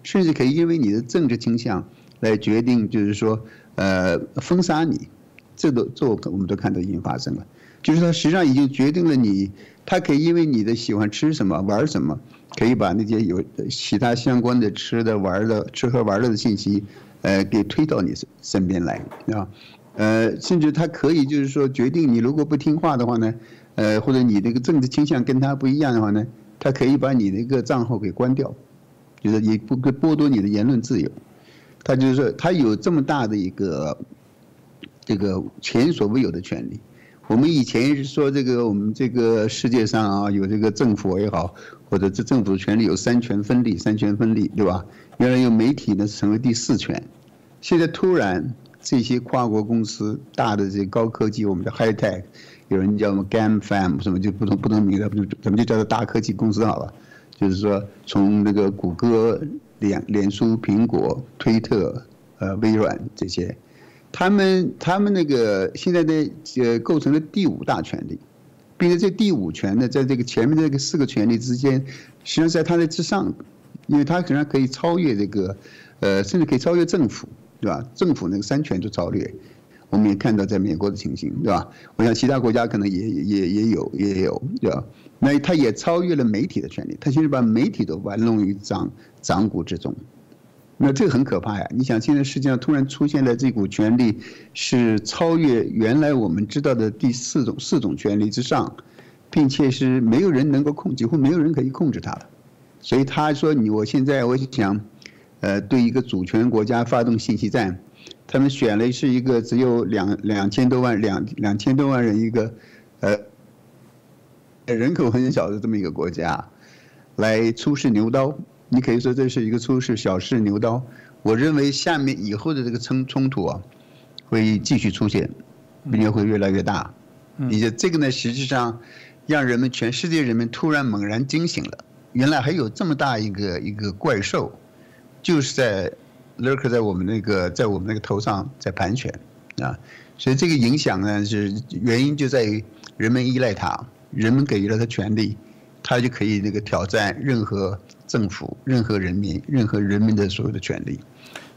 甚至可以因为你的政治倾向来决定，就是说，呃，封杀你，这都这我们都看到已经发生了，就是他实际上已经决定了你，他可以因为你的喜欢吃什么，玩什么。可以把那些有其他相关的吃的玩的吃喝玩乐的信息，呃，给推到你身身边来啊，呃，甚至他可以就是说决定你如果不听话的话呢，呃，或者你那个政治倾向跟他不一样的话呢，他可以把你那个账号给关掉，就是也不剥夺你的言论自由，他就是说他有这么大的一个这个前所未有的权利。我们以前是说这个，我们这个世界上啊，有这个政府也好，或者这政府的权力有三权分立，三权分立，对吧？原来有媒体呢，成为第四权，现在突然这些跨国公司大的这些高科技，我们叫 high tech，有人叫什么 GAMFAM 什么就不同不同名字，咱们就叫做大科技公司好了。就是说，从那个谷歌、脸脸书、苹果、推特、呃微软这些。他们他们那个现在的呃构成了第五大权力，并且这第五权呢，在这个前面这个四个权力之间，实际上在它的之上，因为它可能可以超越这个，呃，甚至可以超越政府，对吧？政府那个三权都超越，我们也看到在美国的情形，对吧？我想其他国家可能也也也有也有，对吧？那它也超越了媒体的权利，它其实把媒体都玩弄于掌掌骨之中。那这个很可怕呀！你想，现在世界上突然出现了这股权力，是超越原来我们知道的第四种四种权力之上，并且是没有人能够控，几乎没有人可以控制它的。所以他说：“你我现在我想，呃，对一个主权国家发动信息战，他们选了是一个只有两两千多万两两千多万人一个，呃，人口很小的这么一个国家，来出示牛刀。”你可以说这是一个出事小试牛刀，我认为下面以后的这个冲冲突啊，会继续出现，并且会越来越大。你这这个呢，实际上让人们全世界人们突然猛然惊醒了，原来还有这么大一个一个怪兽，就是在 lurk 在我们那个在我们那个头上在盘旋啊，所以这个影响呢是原因就在于人们依赖它，人们给予了它权利，它就可以那个挑战任何。政府、任何人民、任何人民的所有的权利，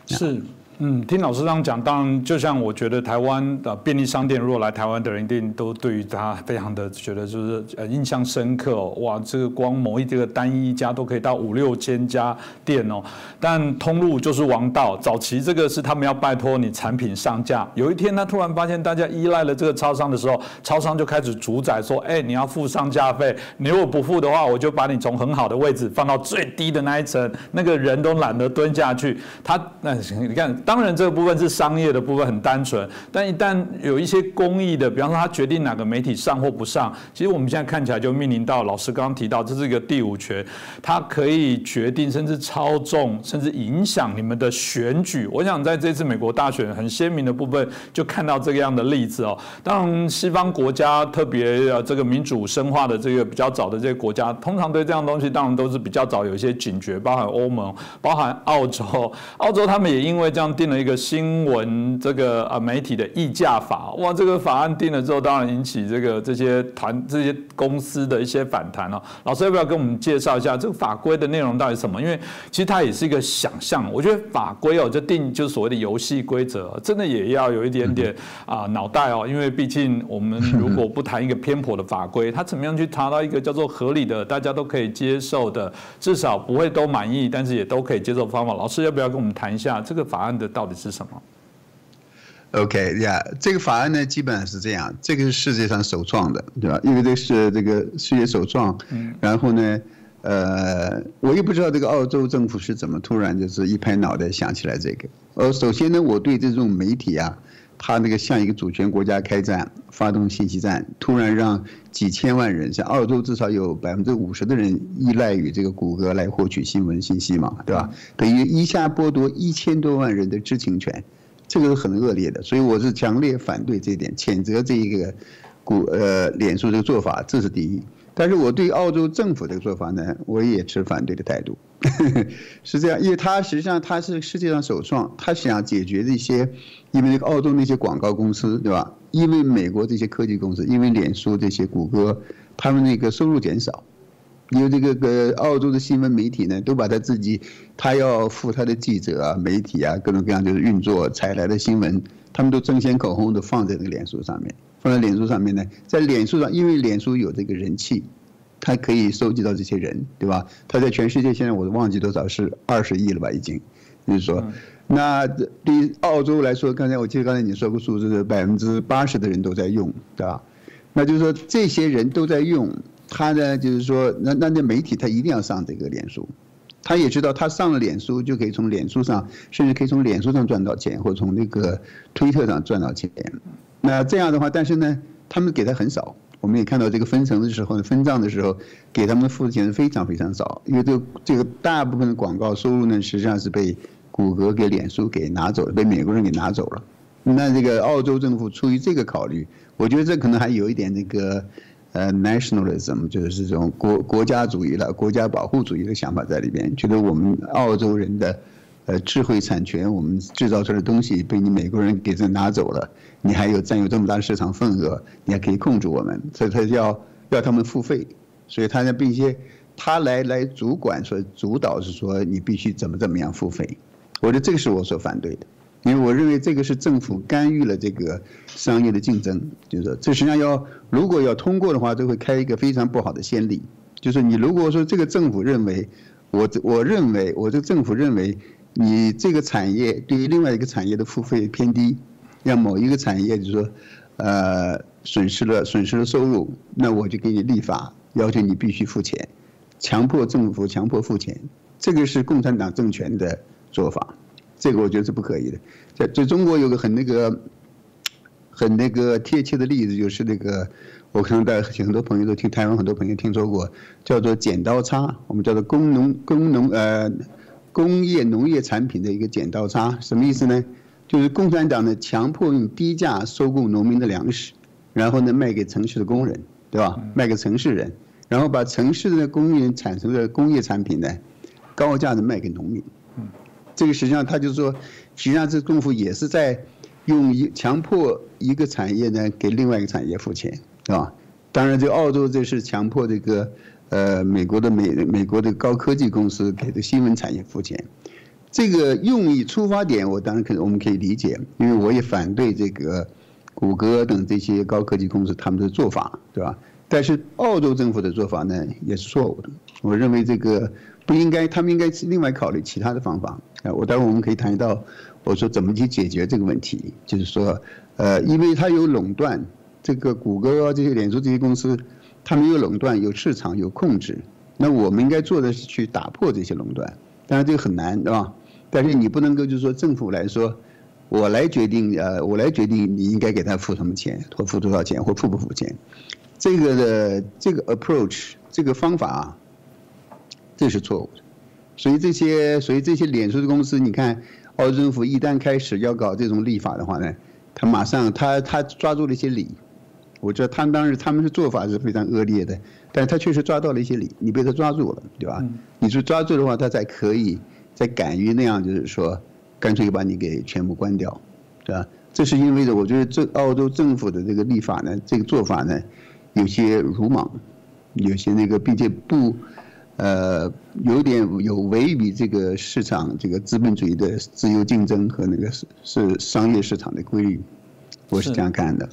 是。嗯，听老师这样讲，当然就像我觉得台湾的便利商店，如果来台湾的人一定都对于它非常的觉得就是呃印象深刻哇，这个光某一这个单一家都可以到五六千家店哦，但通路就是王道。早期这个是他们要拜托你产品上架，有一天他突然发现大家依赖了这个超商的时候，超商就开始主宰说，哎，你要付上架费，你如果不付的话，我就把你从很好的位置放到最低的那一层，那个人都懒得蹲下去。他那你看。<laughs> 当然，这个部分是商业的部分，很单纯。但一旦有一些公益的，比方说他决定哪个媒体上或不上，其实我们现在看起来就面临到老师刚刚提到，这是一个第五权，它可以决定甚至操纵，甚至影响你们的选举。我想在这次美国大选很鲜明的部分，就看到这个样的例子哦。当然，西方国家特别呃这个民主深化的这个比较早的这些国家，通常对这样东西当然都是比较早有一些警觉，包含欧盟，包含澳洲。澳洲他们也因为这样。定了一个新闻这个啊媒体的议价法，哇，这个法案定了之后，当然引起这个这些团这些公司的一些反弹了。老师要不要跟我们介绍一下这个法规的内容到底什么？因为其实它也是一个想象。我觉得法规哦，就定就所谓的游戏规则，真的也要有一点点啊脑袋哦，因为毕竟我们如果不谈一个偏颇的法规，它怎么样去查到一个叫做合理的、大家都可以接受的，至少不会都满意，但是也都可以接受方法。老师要不要跟我们谈一下这个法案的？到底是什么
？OK 呀，这个法案呢，基本上是这样，这个是世界上首创的，对吧？因为这是这个世界首创，然后呢，呃，我也不知道这个澳洲政府是怎么突然就是一拍脑袋想起来这个。呃，首先呢，我对这种媒体啊。他那个向一个主权国家开战，发动信息战，突然让几千万人，像澳洲至少有百分之五十的人依赖于这个谷歌来获取新闻信息嘛，对吧？等于一下剥夺一千多万人的知情权，这个是很恶劣的，所以我是强烈反对这一点，谴责这一个谷呃脸书这个做法，这是第一。但是我对澳洲政府这个做法呢，我也持反对的态度，<laughs> 是这样，因为他实际上他是世界上首创，他想解决这些，因为那个澳洲那些广告公司，对吧？因为美国这些科技公司，因为脸书这些谷歌，他们那个收入减少，因为这个个澳洲的新闻媒体呢，都把他自己，他要付他的记者啊、媒体啊各种各样就是运作采来的新闻，他们都争先恐后的放在那个脸书上面。放在脸书上面呢，在脸书上，因为脸书有这个人气，它可以收集到这些人，对吧？它在全世界现在我忘记多少是二十亿了吧，已经。就是说，那对于澳洲来说，刚才我记得刚才你说过数字，是百分之八十的人都在用，对吧？那就是说这些人都在用，他呢就是说，那那那媒体他一定要上这个脸书，他也知道他上了脸书就可以从脸书上，甚至可以从脸书上赚到钱，或者从那个推特上赚到钱。那这样的话，但是呢，他们给的很少。我们也看到这个分成的时候呢，分账的时候，给他们付的钱非常非常少。因为这个这个大部分的广告收入呢，实际上是被谷歌给脸书给拿走了，被美国人给拿走了。那这个澳洲政府出于这个考虑，我觉得这可能还有一点那个呃 nationalism，就是这种国国家主义了、国家保护主义的想法在里边，觉得我们澳洲人的。呃，智慧产权，我们制造出来的东西被你美国人给这拿走了，你还有占有这么大的市场份额，你还可以控制我们，所以他要要他们付费，所以他呢并且他来来主管说主导是说你必须怎么怎么样付费，我觉得这个是我所反对的，因为我认为这个是政府干预了这个商业的竞争，就是说这实际上要如果要通过的话，就会开一个非常不好的先例，就是你如果说这个政府认为我我认为我这个政府认为。你这个产业对于另外一个产业的付费偏低，让某一个产业就是说，呃，损失了损失了收入，那我就给你立法，要求你必须付钱，强迫政府强迫付钱，这个是共产党政权的做法，这个我觉得是不可以的。在在中国有个很那个，很那个贴切的例子，就是那个，我可能在很多朋友都听台湾很多朋友听说过，叫做剪刀差，我们叫做工农工农呃。工业农业产品的一个剪刀差，什么意思呢？就是共产党呢强迫用低价收购农民的粮食，然后呢卖给城市的工人，对吧？卖给城市人，然后把城市的工人产生的工业产品呢高价的卖给农民。这个实际上他就是说，实际上这政府也是在用一强迫一个产业呢给另外一个产业付钱，是吧？当然，这澳洲这是强迫这个。呃，美国的美美国的高科技公司给的新闻产业付钱，这个用意出发点，我当然可我们可以理解，因为我也反对这个谷歌等这些高科技公司他们的做法，对吧？但是澳洲政府的做法呢，也是错误的。我认为这个不应该，他们应该另外考虑其他的方法。啊，我待会我们可以谈到，我说怎么去解决这个问题，就是说，呃，因为它有垄断，这个谷歌这些脸书这些公司。他们有垄断，有市场，有控制。那我们应该做的是去打破这些垄断。当然这个很难，对吧？但是你不能够就是说政府来说，我来决定，呃，我来决定你应该给他付什么钱，或付多少钱，或付不付钱。这个的这个 approach，这个方法啊，这是错误的。所以这些，所以这些脸书的公司，你看，澳洲政府一旦开始要搞这种立法的话呢，他马上他他抓住了一些理。我觉得他们当时他们是做法是非常恶劣的，但是他确实抓到了一些理，你被他抓住了，对吧？你是抓住的话，他才可以再敢于那样，就是说，干脆把你给全部关掉，对吧？这是因为的，我觉得这澳洲政府的这个立法呢，这个做法呢，有些鲁莽，有些那个，并且不，呃，有点有违于这个市场这个资本主义的自由竞争和那个是是商业市场的规律，我是这样看的。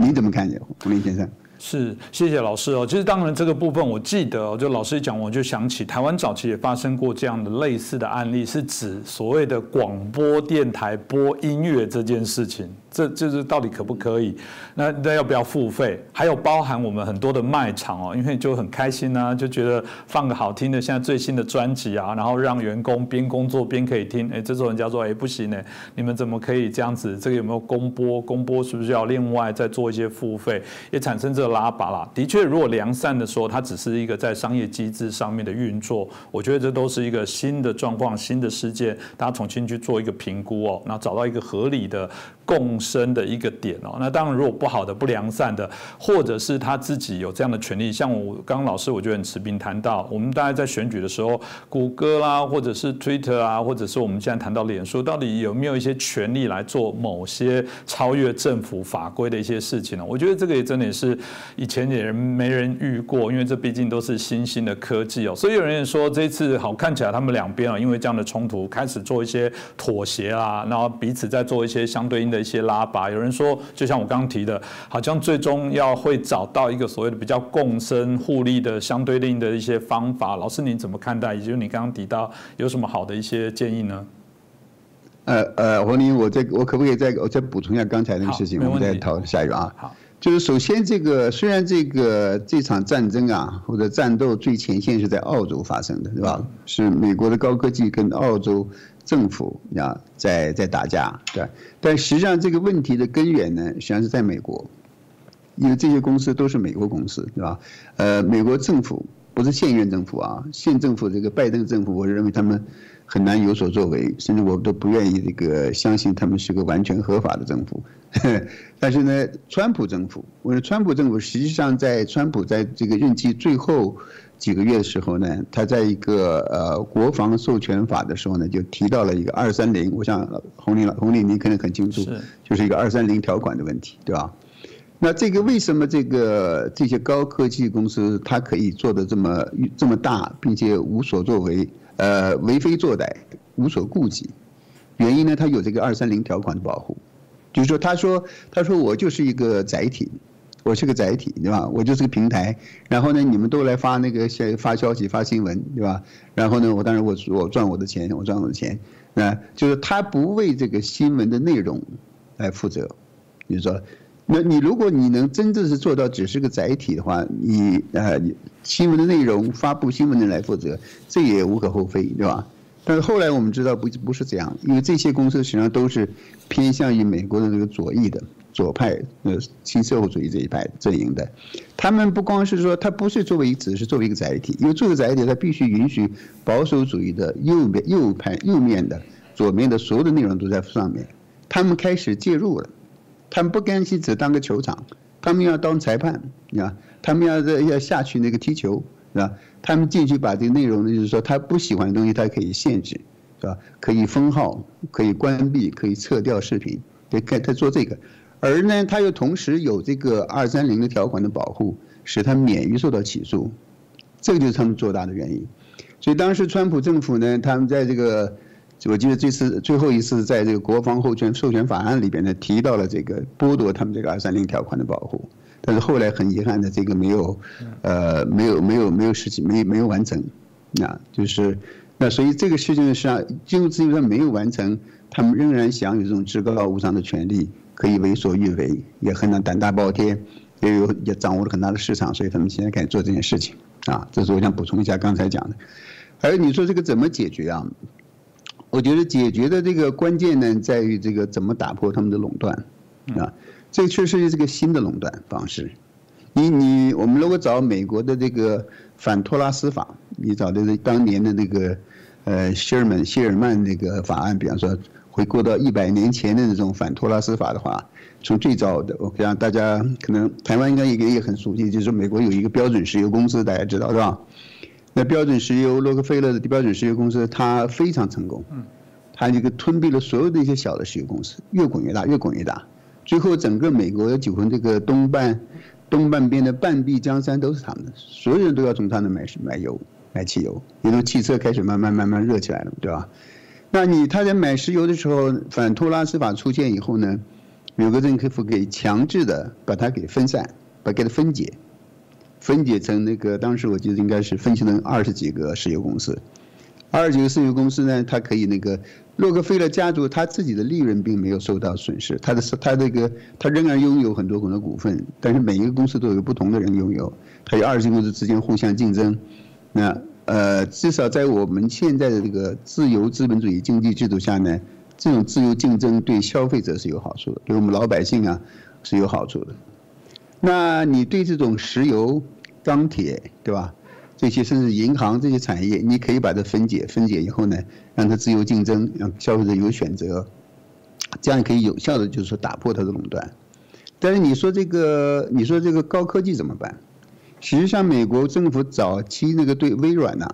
你怎么看见胡林先生？
是，谢谢老师哦。其实当然这个部分，我记得就老师一讲，我就想起台湾早期也发生过这样的类似的案例，是指所谓的广播电台播音乐这件事情。这就是到底可不可以？那那要不要付费？还有包含我们很多的卖场哦，因为就很开心啊，就觉得放个好听的，现在最新的专辑啊，然后让员工边工作边可以听。哎，这时候人家说，哎，不行呢，你们怎么可以这样子？这个有没有公播？公播是不是要另外再做一些付费？也产生这拉拔啦。的确，如果良善的说，它只是一个在商业机制上面的运作，我觉得这都是一个新的状况、新的事件，大家重新去做一个评估哦，然后找到一个合理的。共生的一个点哦，那当然如果不好的、不良善的，或者是他自己有这样的权利，像我刚刚老师我觉得很持平谈到，我们大家在选举的时候，谷歌啦，或者是 Twitter 啊，或者是我们现在谈到脸书，到底有没有一些权利来做某些超越政府法规的一些事情呢？我觉得这个也真的也是以前也人没人遇过，因为这毕竟都是新兴的科技哦，所以有人也说这次好看起来他们两边啊，因为这样的冲突开始做一些妥协啊，然后彼此在做一些相对应的。一些拉拔，有人说，就像我刚刚提的，好像最终要会找到一个所谓的比较共生互利的相对应的一些方法。老师，您怎么看待？也就是你刚刚提到有什么好的一些建议呢？
呃呃，黄林，我再我可不可以再我再补充一下刚才那个事情？我们再讨论下一个
啊。好，
就是首先这个虽然这个这场战争啊或者战斗最前线是在澳洲发生的，对吧？是美国的高科技跟澳洲。政府啊，在在打架，对，但实际上这个问题的根源呢，实际上是在美国，因为这些公司都是美国公司，对吧？呃，美国政府不是现任政府啊，现政府这个拜登政府，我认为他们很难有所作为，甚至我都不愿意这个相信他们是个完全合法的政府。<laughs> 但是呢，川普政府，我说川普政府实际上在川普在这个任期最后。几个月的时候呢，他在一个呃国防授权法的时候呢，就提到了一个二三零，我想洪林洪林您可能很清楚，就是一个二三零条款的问题，对吧？那这个为什么这个这些高科技公司它可以做的这么这么大，并且无所作为，呃为非作歹，无所顾忌？原因呢，它有这个二三零条款的保护，就是说，他说他说我就是一个载体。我是个载体，对吧？我就是个平台，然后呢，你们都来发那个消发消息、发新闻，对吧？然后呢，我当然我我赚我的钱，我赚我的钱，啊，就是他不为这个新闻的内容来负责。你说，那你如果你能真正是做到只是个载体的话，你呃新闻的内容发布新闻的来负责，这也无可厚非，对吧？但是后来我们知道不不是这样，因为这些公司实际上都是偏向于美国的这个左翼的。左派呃新社会主义这一派阵营的，他们不光是说他不是作为只是作为一个载体，因为作为载体他必须允许保守主义的右边右派右面的左面的所有的内容都在上面，他们开始介入了，他们不甘心只当个球场，他们要当裁判，啊，他们要在要下去那个踢球，是吧？他们进去把这个内容呢，就是说他不喜欢的东西，他可以限制，是吧？可以封号，可以关闭，可以撤掉视频，对，他做这个。而呢，他又同时有这个二三零的条款的保护，使他免于受到起诉，这个就是他们做大的原因。所以当时川普政府呢，他们在这个，我记得这次最后一次在这个国防授权授权法案里边呢，提到了这个剥夺他们这个二三零条款的保护，但是后来很遗憾的，这个没有，呃，没有没有没有实际没没有完成，那就是，那所以这个事情上，就因为他没有完成，他们仍然享有这种至高无上的权利。可以为所欲为，也很能胆大包天，也有也掌握了很大的市场，所以他们现在开始做这件事情啊。这是我想补充一下刚才讲的。而你说这个怎么解决啊？我觉得解决的这个关键呢，在于这个怎么打破他们的垄断啊。这确实是一个新的垄断方式。你你我们如果找美国的这个反托拉斯法，你找的是当年的那个呃希尔曼希尔曼那个法案，比方说。回顾到一百年前的那种反托拉斯法的话，从最早的，我想大家可能台湾应该也也很熟悉，就是美国有一个标准石油公司，大家知道是吧？那标准石油，洛克菲勒的标准石油公司，它非常成功，它这个吞并了所有的一些小的石油公司，越滚越大，越滚越大，最后整个美国几乎这个东半东半边的半壁江山都是他们的，所有人都要从他那买买油、买汽油，因为汽车开始慢慢慢慢热起来了，对吧？那你他在买石油的时候，反托拉斯法出现以后呢，美国政府给强制的把它给分散，把给它分解，分解成那个当时我记得应该是分析成二十几个石油公司，二十几个石油公司呢，它可以那个洛克菲勒家族他自己的利润并没有受到损失，他的他这个他仍然拥有很多很多股份，但是每一个公司都有不同的人拥有，还有二十个公司之间互相竞争。那呃，至少在我们现在的这个自由资本主义经济制度下呢，这种自由竞争对消费者是有好处的，对我们老百姓啊是有好处的。那你对这种石油、钢铁，对吧？这些甚至银行这些产业，你可以把它分解，分解以后呢，让它自由竞争，让消费者有选择，这样可以有效的就是说打破它的垄断。但是你说这个，你说这个高科技怎么办？实际上，美国政府早期那个对微软呢，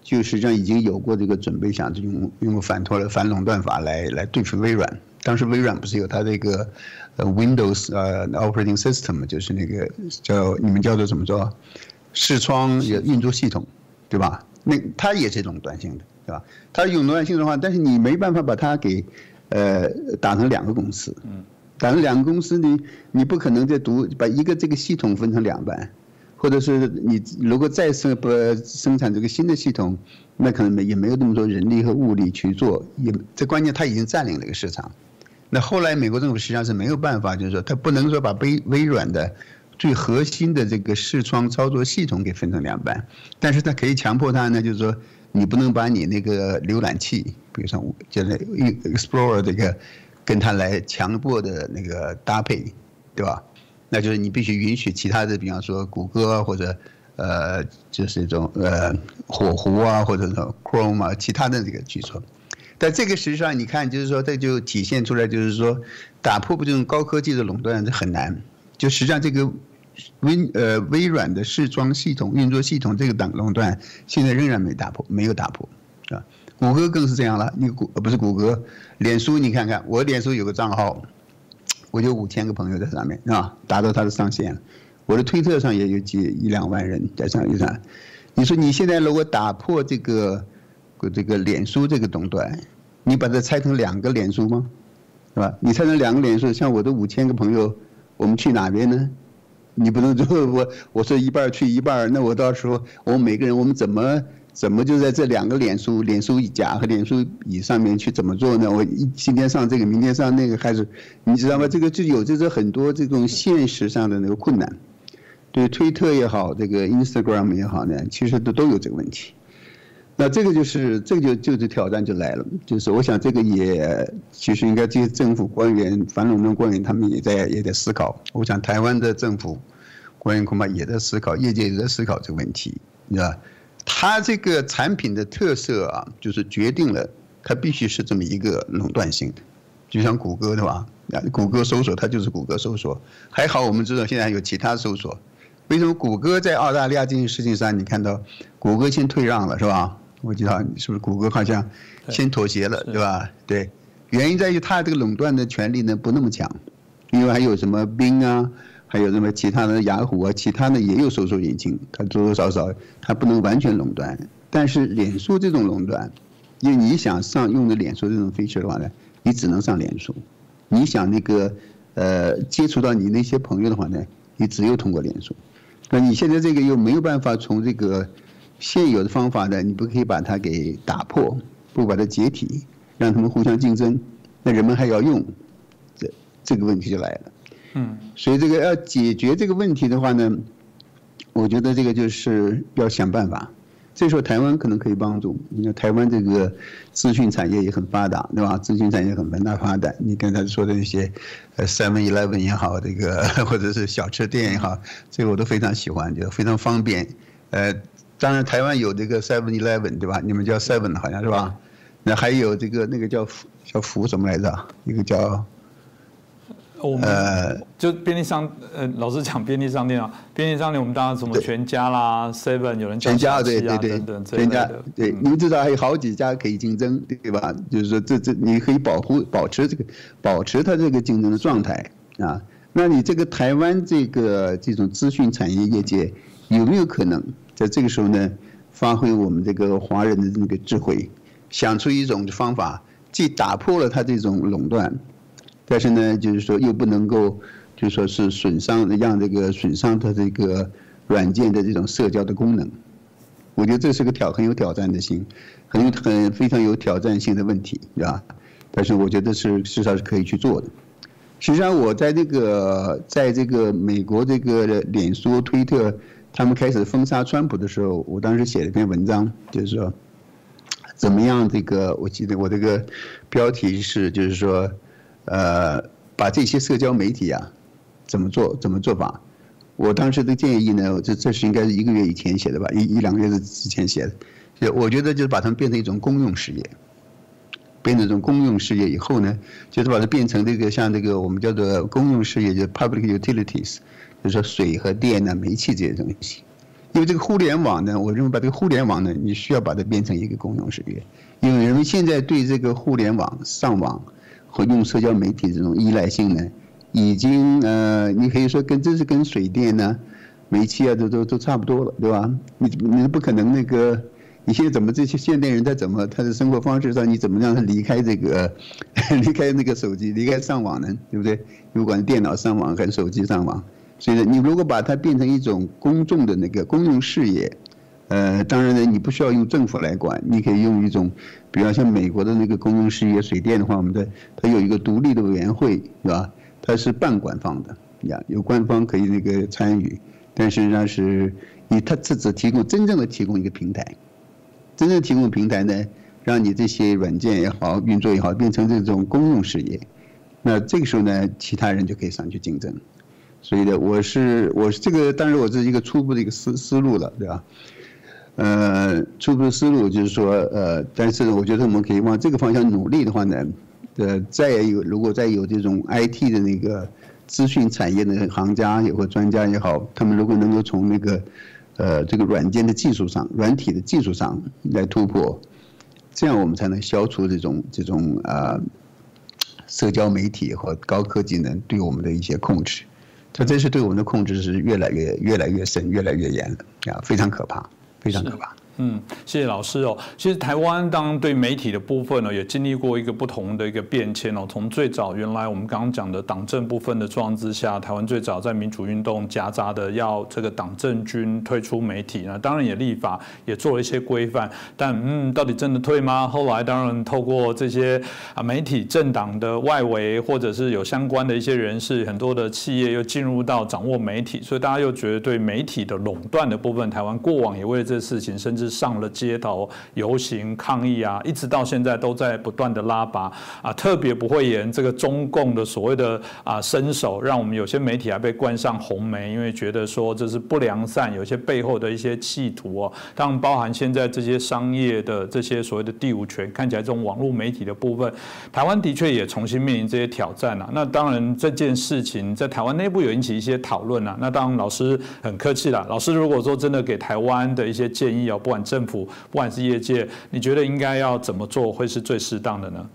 就实际上已经有过这个准备，想用用反托了反垄断法来来对付微软。当时微软不是有它这个呃 Windows 呃 Operating System，就是那个叫你们叫做怎么说？视窗也运作系统，对吧？那它也是垄断性的，对吧？它有垄断性的话，但是你没办法把它给，呃，打成两个公司。嗯。打成两个公司，你你不可能再独把一个这个系统分成两半，或者是你如果再生不生产这个新的系统，那可能也没有那么多人力和物力去做。也这关键，它已经占领了一个市场。那后来美国政府实际上是没有办法，就是说它不能说把微微软的。最核心的这个视窗操作系统给分成两半，但是它可以强迫它呢，就是说你不能把你那个浏览器，比如说就是 Explorer 这个，跟它来强迫的那个搭配，对吧？那就是你必须允许其他的，比方说谷歌或者呃，就是一种呃火狐啊，或者说 Chrome 啊，其他的这个去做。但这个实际上你看，就是说这就体现出来，就是说打破不这种高科技的垄断是很难。就实际上这个微呃微软的视窗系统运作系统这个垄垄断现在仍然没打破，没有打破，啊，谷歌更是这样了。你谷不是谷歌，脸书你看看，我脸书有个账号，我就五千个朋友在上面，是吧？达到它的上限。我的推特上也有几一两万人在上面上。你说你现在如果打破这个这个脸书这个垄断，你把它拆成两个脸书吗？是吧？你拆成两个脸书，像我的五千个朋友。我们去哪边呢？你不能说我我说一半去一半，那我到时候我们每个人我们怎么怎么就在这两个脸书脸书甲和脸书乙上面去怎么做呢？我一今天上这个，明天上那个，还是你知道吗？这个就有这是很多这种现实上的那个困难。对推特也好，这个 Instagram 也好呢，其实都都有这个问题。那这个就是，这个就就是挑战就来了，就是我想这个也其实应该这些政府官员、反垄断官员他们也在也在思考。我想台湾的政府官员恐怕也在思考，业界也在思考这个问题，你知道它这个产品的特色啊，就是决定了它必须是这么一个垄断性的，就像谷歌对吧？谷歌搜索它就是谷歌搜索，还好我们知道现在有其他搜索。为什么谷歌在澳大利亚这件事情上，你看到谷歌先退让了是吧？我记得是不是谷歌好像先妥协了，对吧？对，原因在于它这个垄断的权利呢不那么强，因为还有什么冰啊，还有什么其他的雅虎啊，其他的也有搜索引擎，它多多少少它不能完全垄断。但是脸书这种垄断，因为你想上用的脸书这种 feature 的话呢，你只能上脸书；你想那个呃接触到你那些朋友的话呢，你只有通过脸书。那你现在这个又没有办法从这个。现有的方法呢，你不可以把它给打破，不把它解体，让他们互相竞争，那人们还要用，这这个问题就来了。嗯，所以这个要解决这个问题的话呢，我觉得这个就是要想办法。这时候台湾可能可以帮助，你看台湾这个资讯产业也很发达，对吧？资讯产业很很大发展。你刚才说的那些，呃，Seven Eleven 也好，这个 <laughs> 或者是小吃店也好，这个我都非常喜欢，就非常方便，呃。当然，台湾有这个 Seven Eleven，对吧？你们叫 Seven 好像是吧？那还有这个那个叫叫福什么来着？一个叫
我们就便利商，呃，老实讲，便利商店啊，便利商店我们当然什么全家啦，Seven 有人
全家对
对
对
全
家对，你们知道还有好几家可以竞争，对吧？就是说这这你可以保护保持这个保持它这个竞争的状态啊。那你这个台湾这个这种资讯产业业界有没有可能？在这个时候呢，发挥我们这个华人的那个智慧，想出一种方法，既打破了它这种垄断，但是呢，就是说又不能够，就说是损伤让这个损伤它这个软件的这种社交的功能，我觉得这是个挑很有挑战的性，很有很非常有挑战性的问题，是吧？但是我觉得是至少是可以去做的。实际上，我在这个在这个美国这个脸书、推特他们开始封杀川普的时候，我当时写了一篇文章，就是说怎么样这个，我记得我这个标题是就是说，呃，把这些社交媒体啊怎么做怎么做法。我当时的建议呢，这这是应该是一个月以前写的吧，一一两个月之前写的。就我觉得就是把它们变成一种公用事业，变成一种公用事业以后呢，就是把它变成这个像这个我们叫做公用事业，就 public utilities，就是说水和电呢、煤气这些东西。因为这个互联网呢，我认为把这个互联网呢，你需要把它变成一个公用事业，因为人们现在对这个互联网上网和用社交媒体这种依赖性呢。已经呃，你可以说跟这是跟水电呢、煤气啊，都都都差不多了，对吧？你你不可能那个，你现在怎么这些现代人在怎么他的生活方式上，你怎么让他离开这个，<laughs> 离开那个手机，离开上网呢？对不对？不管电脑上网还是手机上网，所以呢，你如果把它变成一种公众的那个公用事业，呃，当然呢，你不需要用政府来管，你可以用一种，比方像美国的那个公用事业水电的话，我们的它有一个独立的委员会，是吧？它是半官方的呀，有官方可以那个参与，但实际上是以它只只提供真正的提供一个平台，真正提供平台呢，让你这些软件也好，运作也好，变成这种公用事业，那这个时候呢，其他人就可以上去竞争。所以呢，我是我是这个，当然我这是一个初步的一个思思路了，对吧？呃，初步的思路就是说，呃，但是我觉得我们可以往这个方向努力的话呢。呃，再有如果再有这种 IT 的那个资讯产业的行家也或专家也好，他们如果能够从那个呃这个软件的技术上、软体的技术上来突破，这样我们才能消除这种这种啊社交媒体和高科技呢对我们的一些控制。它这是对我们的控制是越来越越来越深、越来越严了啊，非常可怕，非常可怕。
嗯，谢谢老师哦。其实台湾当对媒体的部分呢，也经历过一个不同的一个变迁哦。从最早原来我们刚刚讲的党政部分的状况之下，台湾最早在民主运动夹杂的要这个党政军退出媒体呢，当然也立法也做了一些规范。但嗯，到底真的退吗？后来当然透过这些啊媒体政党的外围或者是有相关的一些人士，很多的企业又进入到掌握媒体，所以大家又觉得对媒体的垄断的部分，台湾过往也为了这事情甚至。上了街头游行抗议啊，一直到现在都在不断的拉拔啊，特别不会言这个中共的所谓的啊伸手，让我们有些媒体还被冠上红媒，因为觉得说这是不良善，有些背后的一些企图哦。当然，包含现在这些商业的这些所谓的第五权，看起来这种网络媒体的部分，台湾的确也重新面临这些挑战啊。那当然，这件事情在台湾内部有引起一些讨论啊。那当然，老师很客气了。老师如果说真的给台湾的一些建议哦，不管政府不管是业界，你觉得应该要怎么做会是最适当的呢？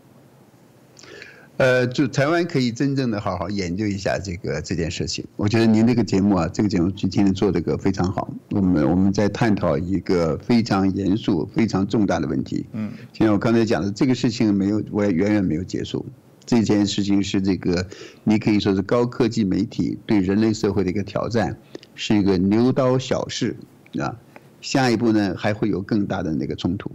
呃，就台湾可以真正的好好研究一下这个这件事情。我觉得您这个节目啊，这个节目今天做这个非常好。我们我们在探讨一个非常严肃、非常重大的问题。嗯，就像我刚才讲的，这个事情没有，我也远远没有结束。这件事情是这个，你可以说是高科技媒体对人类社会的一个挑战，是一个牛刀小试啊。下一步呢，还会有更大的那个冲突，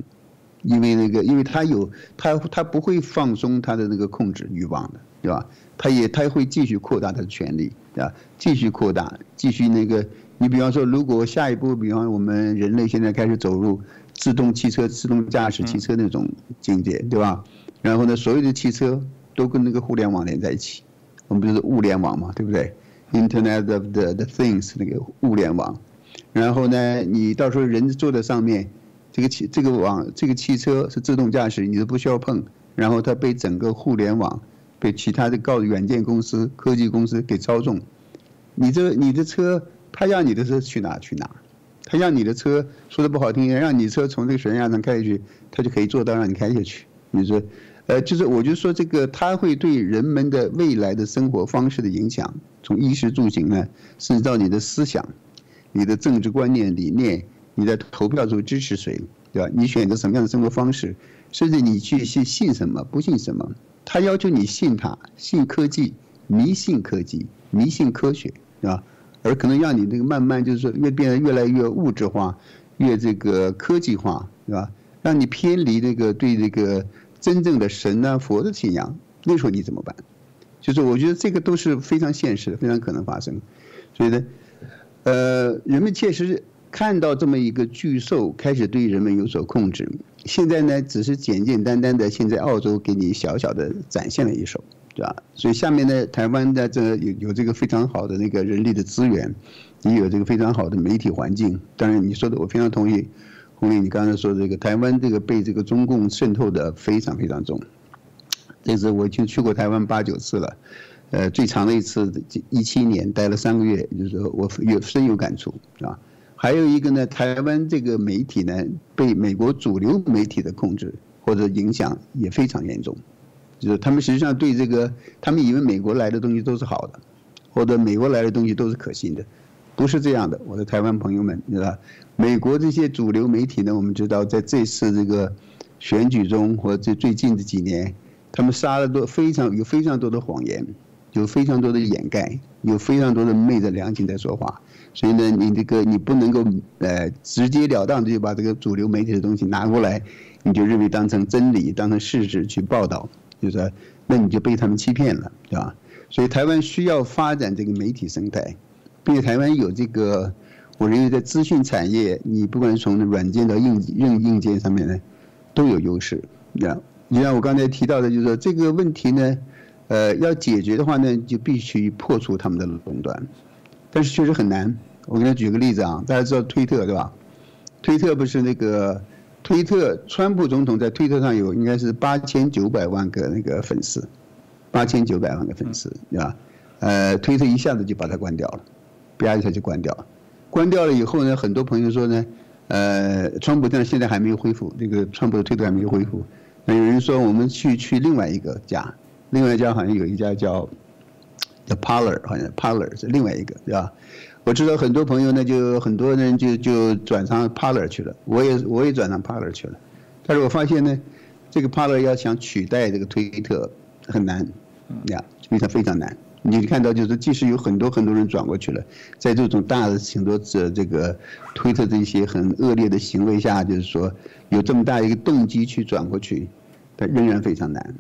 因为那个，因为他有他他不会放松他的那个控制欲望的，对吧？他也他会继续扩大他的权利，对吧？继续扩大，继续那个，你比方说，如果下一步，比方我们人类现在开始走入自动汽车、自动驾驶汽车那种境界，对吧？然后呢，所有的汽车都跟那个互联网连在一起，我们就是物联网嘛，对不对？Internet of the the things 那个物联网。然后呢，你到时候人坐在上面，这个汽这个网这个汽车是自动驾驶，你都不需要碰。然后它被整个互联网，被其他的高软件公司、科技公司给操纵。你这你的车，他让你的车去哪去哪，他让你的车说的不好听，让你车从这个悬崖上开下去，他就可以做到让你开下去。你说，呃，就是我就说这个，它会对人们的未来的生活方式的影响，从衣食住行呢，甚至到你的思想。你的政治观念理念，你在投票时候支持谁，对吧？你选择什么样的生活方式，甚至你去信信什么，不信什么，他要求你信他，信科技，迷信科技，迷信科学，对吧？而可能让你这个慢慢就是说越变得越来越物质化，越这个科技化，对吧？让你偏离那个对这个真正的神啊佛的信仰，那时候你怎么办？就是我觉得这个都是非常现实的，非常可能发生。所以呢，呃，人们确实看到这么一个巨兽开始对人们有所控制。现在呢，只是简简单单的，现在澳洲给你小小的展现了一手，对吧？所以下面呢，台湾的这有有这个非常好的那个人力的资源，也有这个非常好的媒体环境。当然，你说的我非常同意，红丽，你刚才说这个台湾这个被这个中共渗透的非常非常重。这次我已经去过台湾八九次了，呃，最长的一次一七年待了三个月，就是我有深有感触，是吧？还有一个呢，台湾这个媒体呢，被美国主流媒体的控制或者影响也非常严重，就是他们实际上对这个，他们以为美国来的东西都是好的，或者美国来的东西都是可信的，不是这样的。我的台湾朋友们，知道美国这些主流媒体呢，我们知道在这次这个选举中或者最近的几年，他们杀了多非常有非常多的谎言，有非常多的掩盖，有非常多的昧着良心在说话。所以呢，你这个你不能够呃直截了当的就把这个主流媒体的东西拿过来，你就认为当成真理、当成事实去报道，就是说，那你就被他们欺骗了，对吧？所以台湾需要发展这个媒体生态，并且台湾有这个，我认为在资讯产业，你不管是从软件到硬硬硬件上面呢，都有优势。那你像我刚才提到的，就是说这个问题呢，呃，要解决的话呢，就必须破除他们的垄断。但是确实很难。我给他举个例子啊，大家知道推特对吧？推特不是那个推特，川普总统在推特上有应该是八千九百万个那个粉丝，八千九百万个粉丝对吧？呃，推特一下子就把它关掉了，啪一下就关掉了。关掉了以后呢，很多朋友说呢，呃，川普但现在还没有恢复，这个川普的推特还没有恢复。那有人说我们去去另外一个家，另外一家好像有一家叫。叫 Parler，好像 Parler 是另外一个，对吧？我知道很多朋友呢，就很多人就就转上 Parler 去了，我也我也转上 Parler 去了。但是我发现呢，这个 Parler 要想取代这个推特很难，呀，非常非常难。你看到就是，即使有很多很多人转过去了，在这种大的很多这这个推特这些很恶劣的行为下，就是说有这么大一个动机去转过去，但仍然非常难，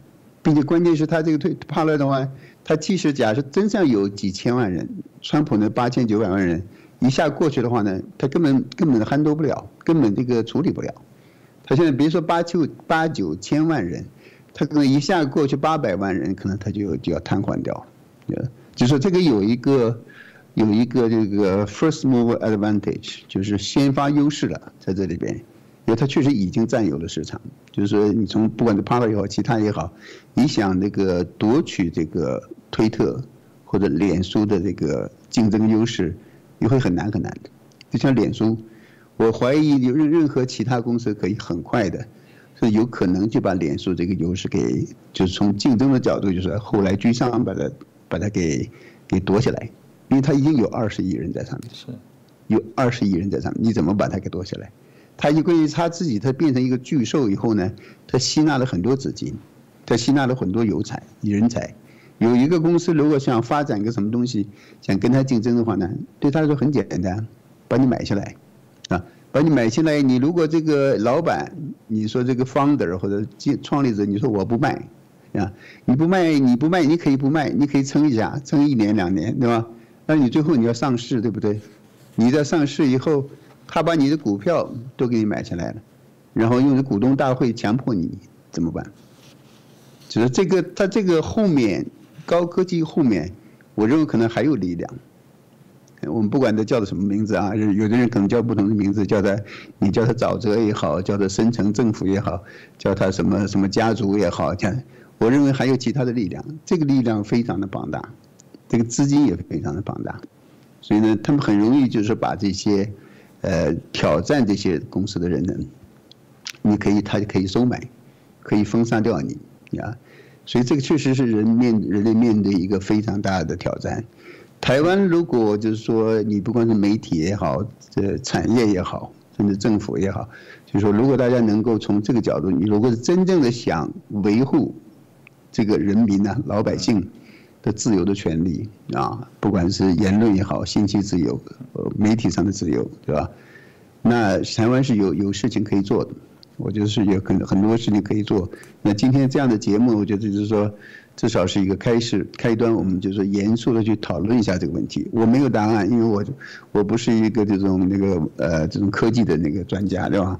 并且关键是他这个推 Parler 的话。他即使假设真正有几千万人，川普那八千九百万人一下过去的话呢，他根本根本撼动不了，根本这个处理不了。他现在别说八九八九千万人，他可能一下过去八百万人，可能他就就要瘫痪掉。呃，就说这个有一个有一个这个 first move advantage，就是先发优势了，在这里边。因为它确实已经占有了市场，就是说你从不管是 p a r 也好，其他也好，你想那个夺取这个推特或者脸书的这个竞争优势，你会很难很难的。就像脸书，我怀疑有任任何其他公司可以很快的，是有可能就把脸书这个优势给，就是从竞争的角度，就是后来居上把它把它给给夺下来，因为它已经有二十亿人在上面，
是，
有二十亿人在上面，你怎么把它给夺下来？他就关于他自己，他变成一个巨兽以后呢，他吸纳了很多资金，他吸纳了很多有才人才。有一个公司如果想发展一个什么东西，想跟他竞争的话呢，对他来说很简单，把你买下来，啊，把你买下来。你如果这个老板，你说这个 founder 或者创立者，你说我不卖，啊，你不卖你不卖，你可以不卖，你可以撑一下，撑一年两年，对吧？那你最后你要上市，对不对？你在上市以后。他把你的股票都给你买下来了，然后用股东大会强迫你怎么办？就是这个，他这个后面高科技后面，我认为可能还有力量。我们不管他叫的什么名字啊，有的人可能叫不同的名字，叫他你叫他沼泽也好，叫他深层政府也好，叫他什么什么家族也好，像我认为还有其他的力量，这个力量非常的庞大，这个资金也非常的庞大，所以呢，他们很容易就是把这些。呃，挑战这些公司的人呢，你可以，他就可以收买，可以封杀掉你，啊，所以这个确实是人面人类面对一个非常大的挑战。台湾如果就是说，你不管是媒体也好，这产业也好，甚至政府也好，就是说，如果大家能够从这个角度，你如果是真正的想维护这个人民呢，老百姓。的自由的权利啊，不管是言论也好，信息自由，呃，媒体上的自由，对吧？那台湾是有有事情可以做的，我觉得是有很很多事情可以做。那今天这样的节目，我觉得就是说，至少是一个开始开端，我们就是严肃的去讨论一下这个问题。我没有答案，因为我我不是一个这种那个呃这种科技的那个专家，对吧？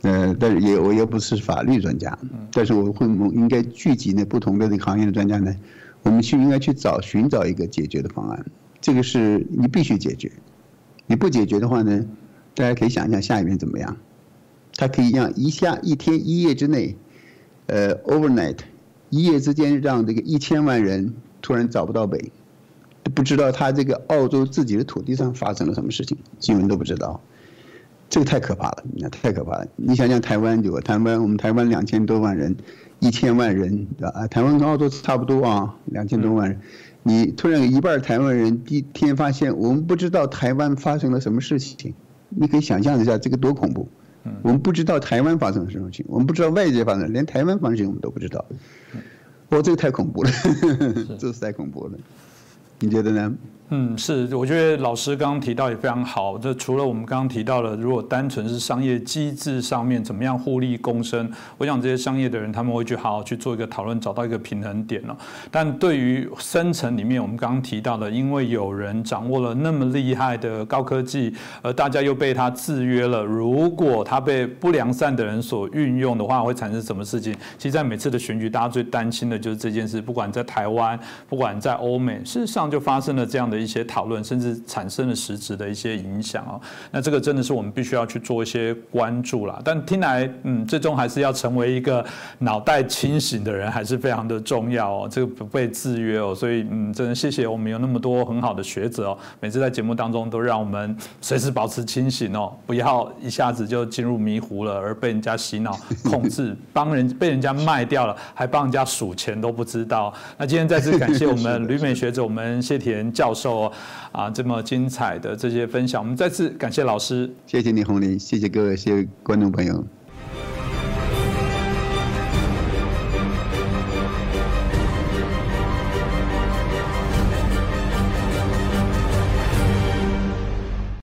呃，但是也我也不是法律专家，但是我会应该聚集那不同的那个行业的专家呢，我们去应该去找寻找一个解决的方案。这个是你必须解决，你不解决的话呢？大家可以想一下下一遍怎么样？它可以让一下一天一夜之内，呃，overnight，一夜之间让这个一千万人突然找不到北，不知道他这个澳洲自己的土地上发生了什么事情，新闻都不知道，这个太可怕了，那太可怕了。你想想台湾就台湾，我们台湾两千多万人，一千万人啊，台湾跟澳洲差不多啊，两千多万人，你突然有一半台湾人第一天发现我们不知道台湾发生了什么事情。你可以想象一下，这个多恐怖！我们不知道台湾发生了什么事情，我们不知道外界发生，连台湾发生我们都不知道。哦，这个太恐怖了，<laughs> 这是太恐怖了。你觉得呢？
嗯，是，我觉得老师刚刚提到也非常好。这除了我们刚刚提到的，如果单纯是商业机制上面怎么样互利共生，我想这些商业的人他们会去好好去做一个讨论，找到一个平衡点了。但对于深层里面，我们刚刚提到的，因为有人掌握了那么厉害的高科技，而大家又被他制约了。如果他被不良善的人所运用的话，会产生什么事情？其实，在每次的选举，大家最担心的就是这件事。不管在台湾，不管在欧美，事实上就发生了这样的。一些讨论，甚至产生了实质的一些影响哦。那这个真的是我们必须要去做一些关注啦。但听来，嗯，最终还是要成为一个脑袋清醒的人，还是非常的重要哦。这个不被制约哦。所以，嗯，真的谢谢我们有那么多很好的学者哦。每次在节目当中都让我们随时保持清醒哦，不要一下子就进入迷糊了，而被人家洗脑控制，<laughs> 帮人被人家卖掉了，还帮人家数钱都不知道。那今天再次感谢我们 <laughs> 旅美学者，我们谢田教授。啊，这么精彩的这些分享，我们再次感谢老师，
谢谢你，洪林，谢谢各位，谢谢观众朋友。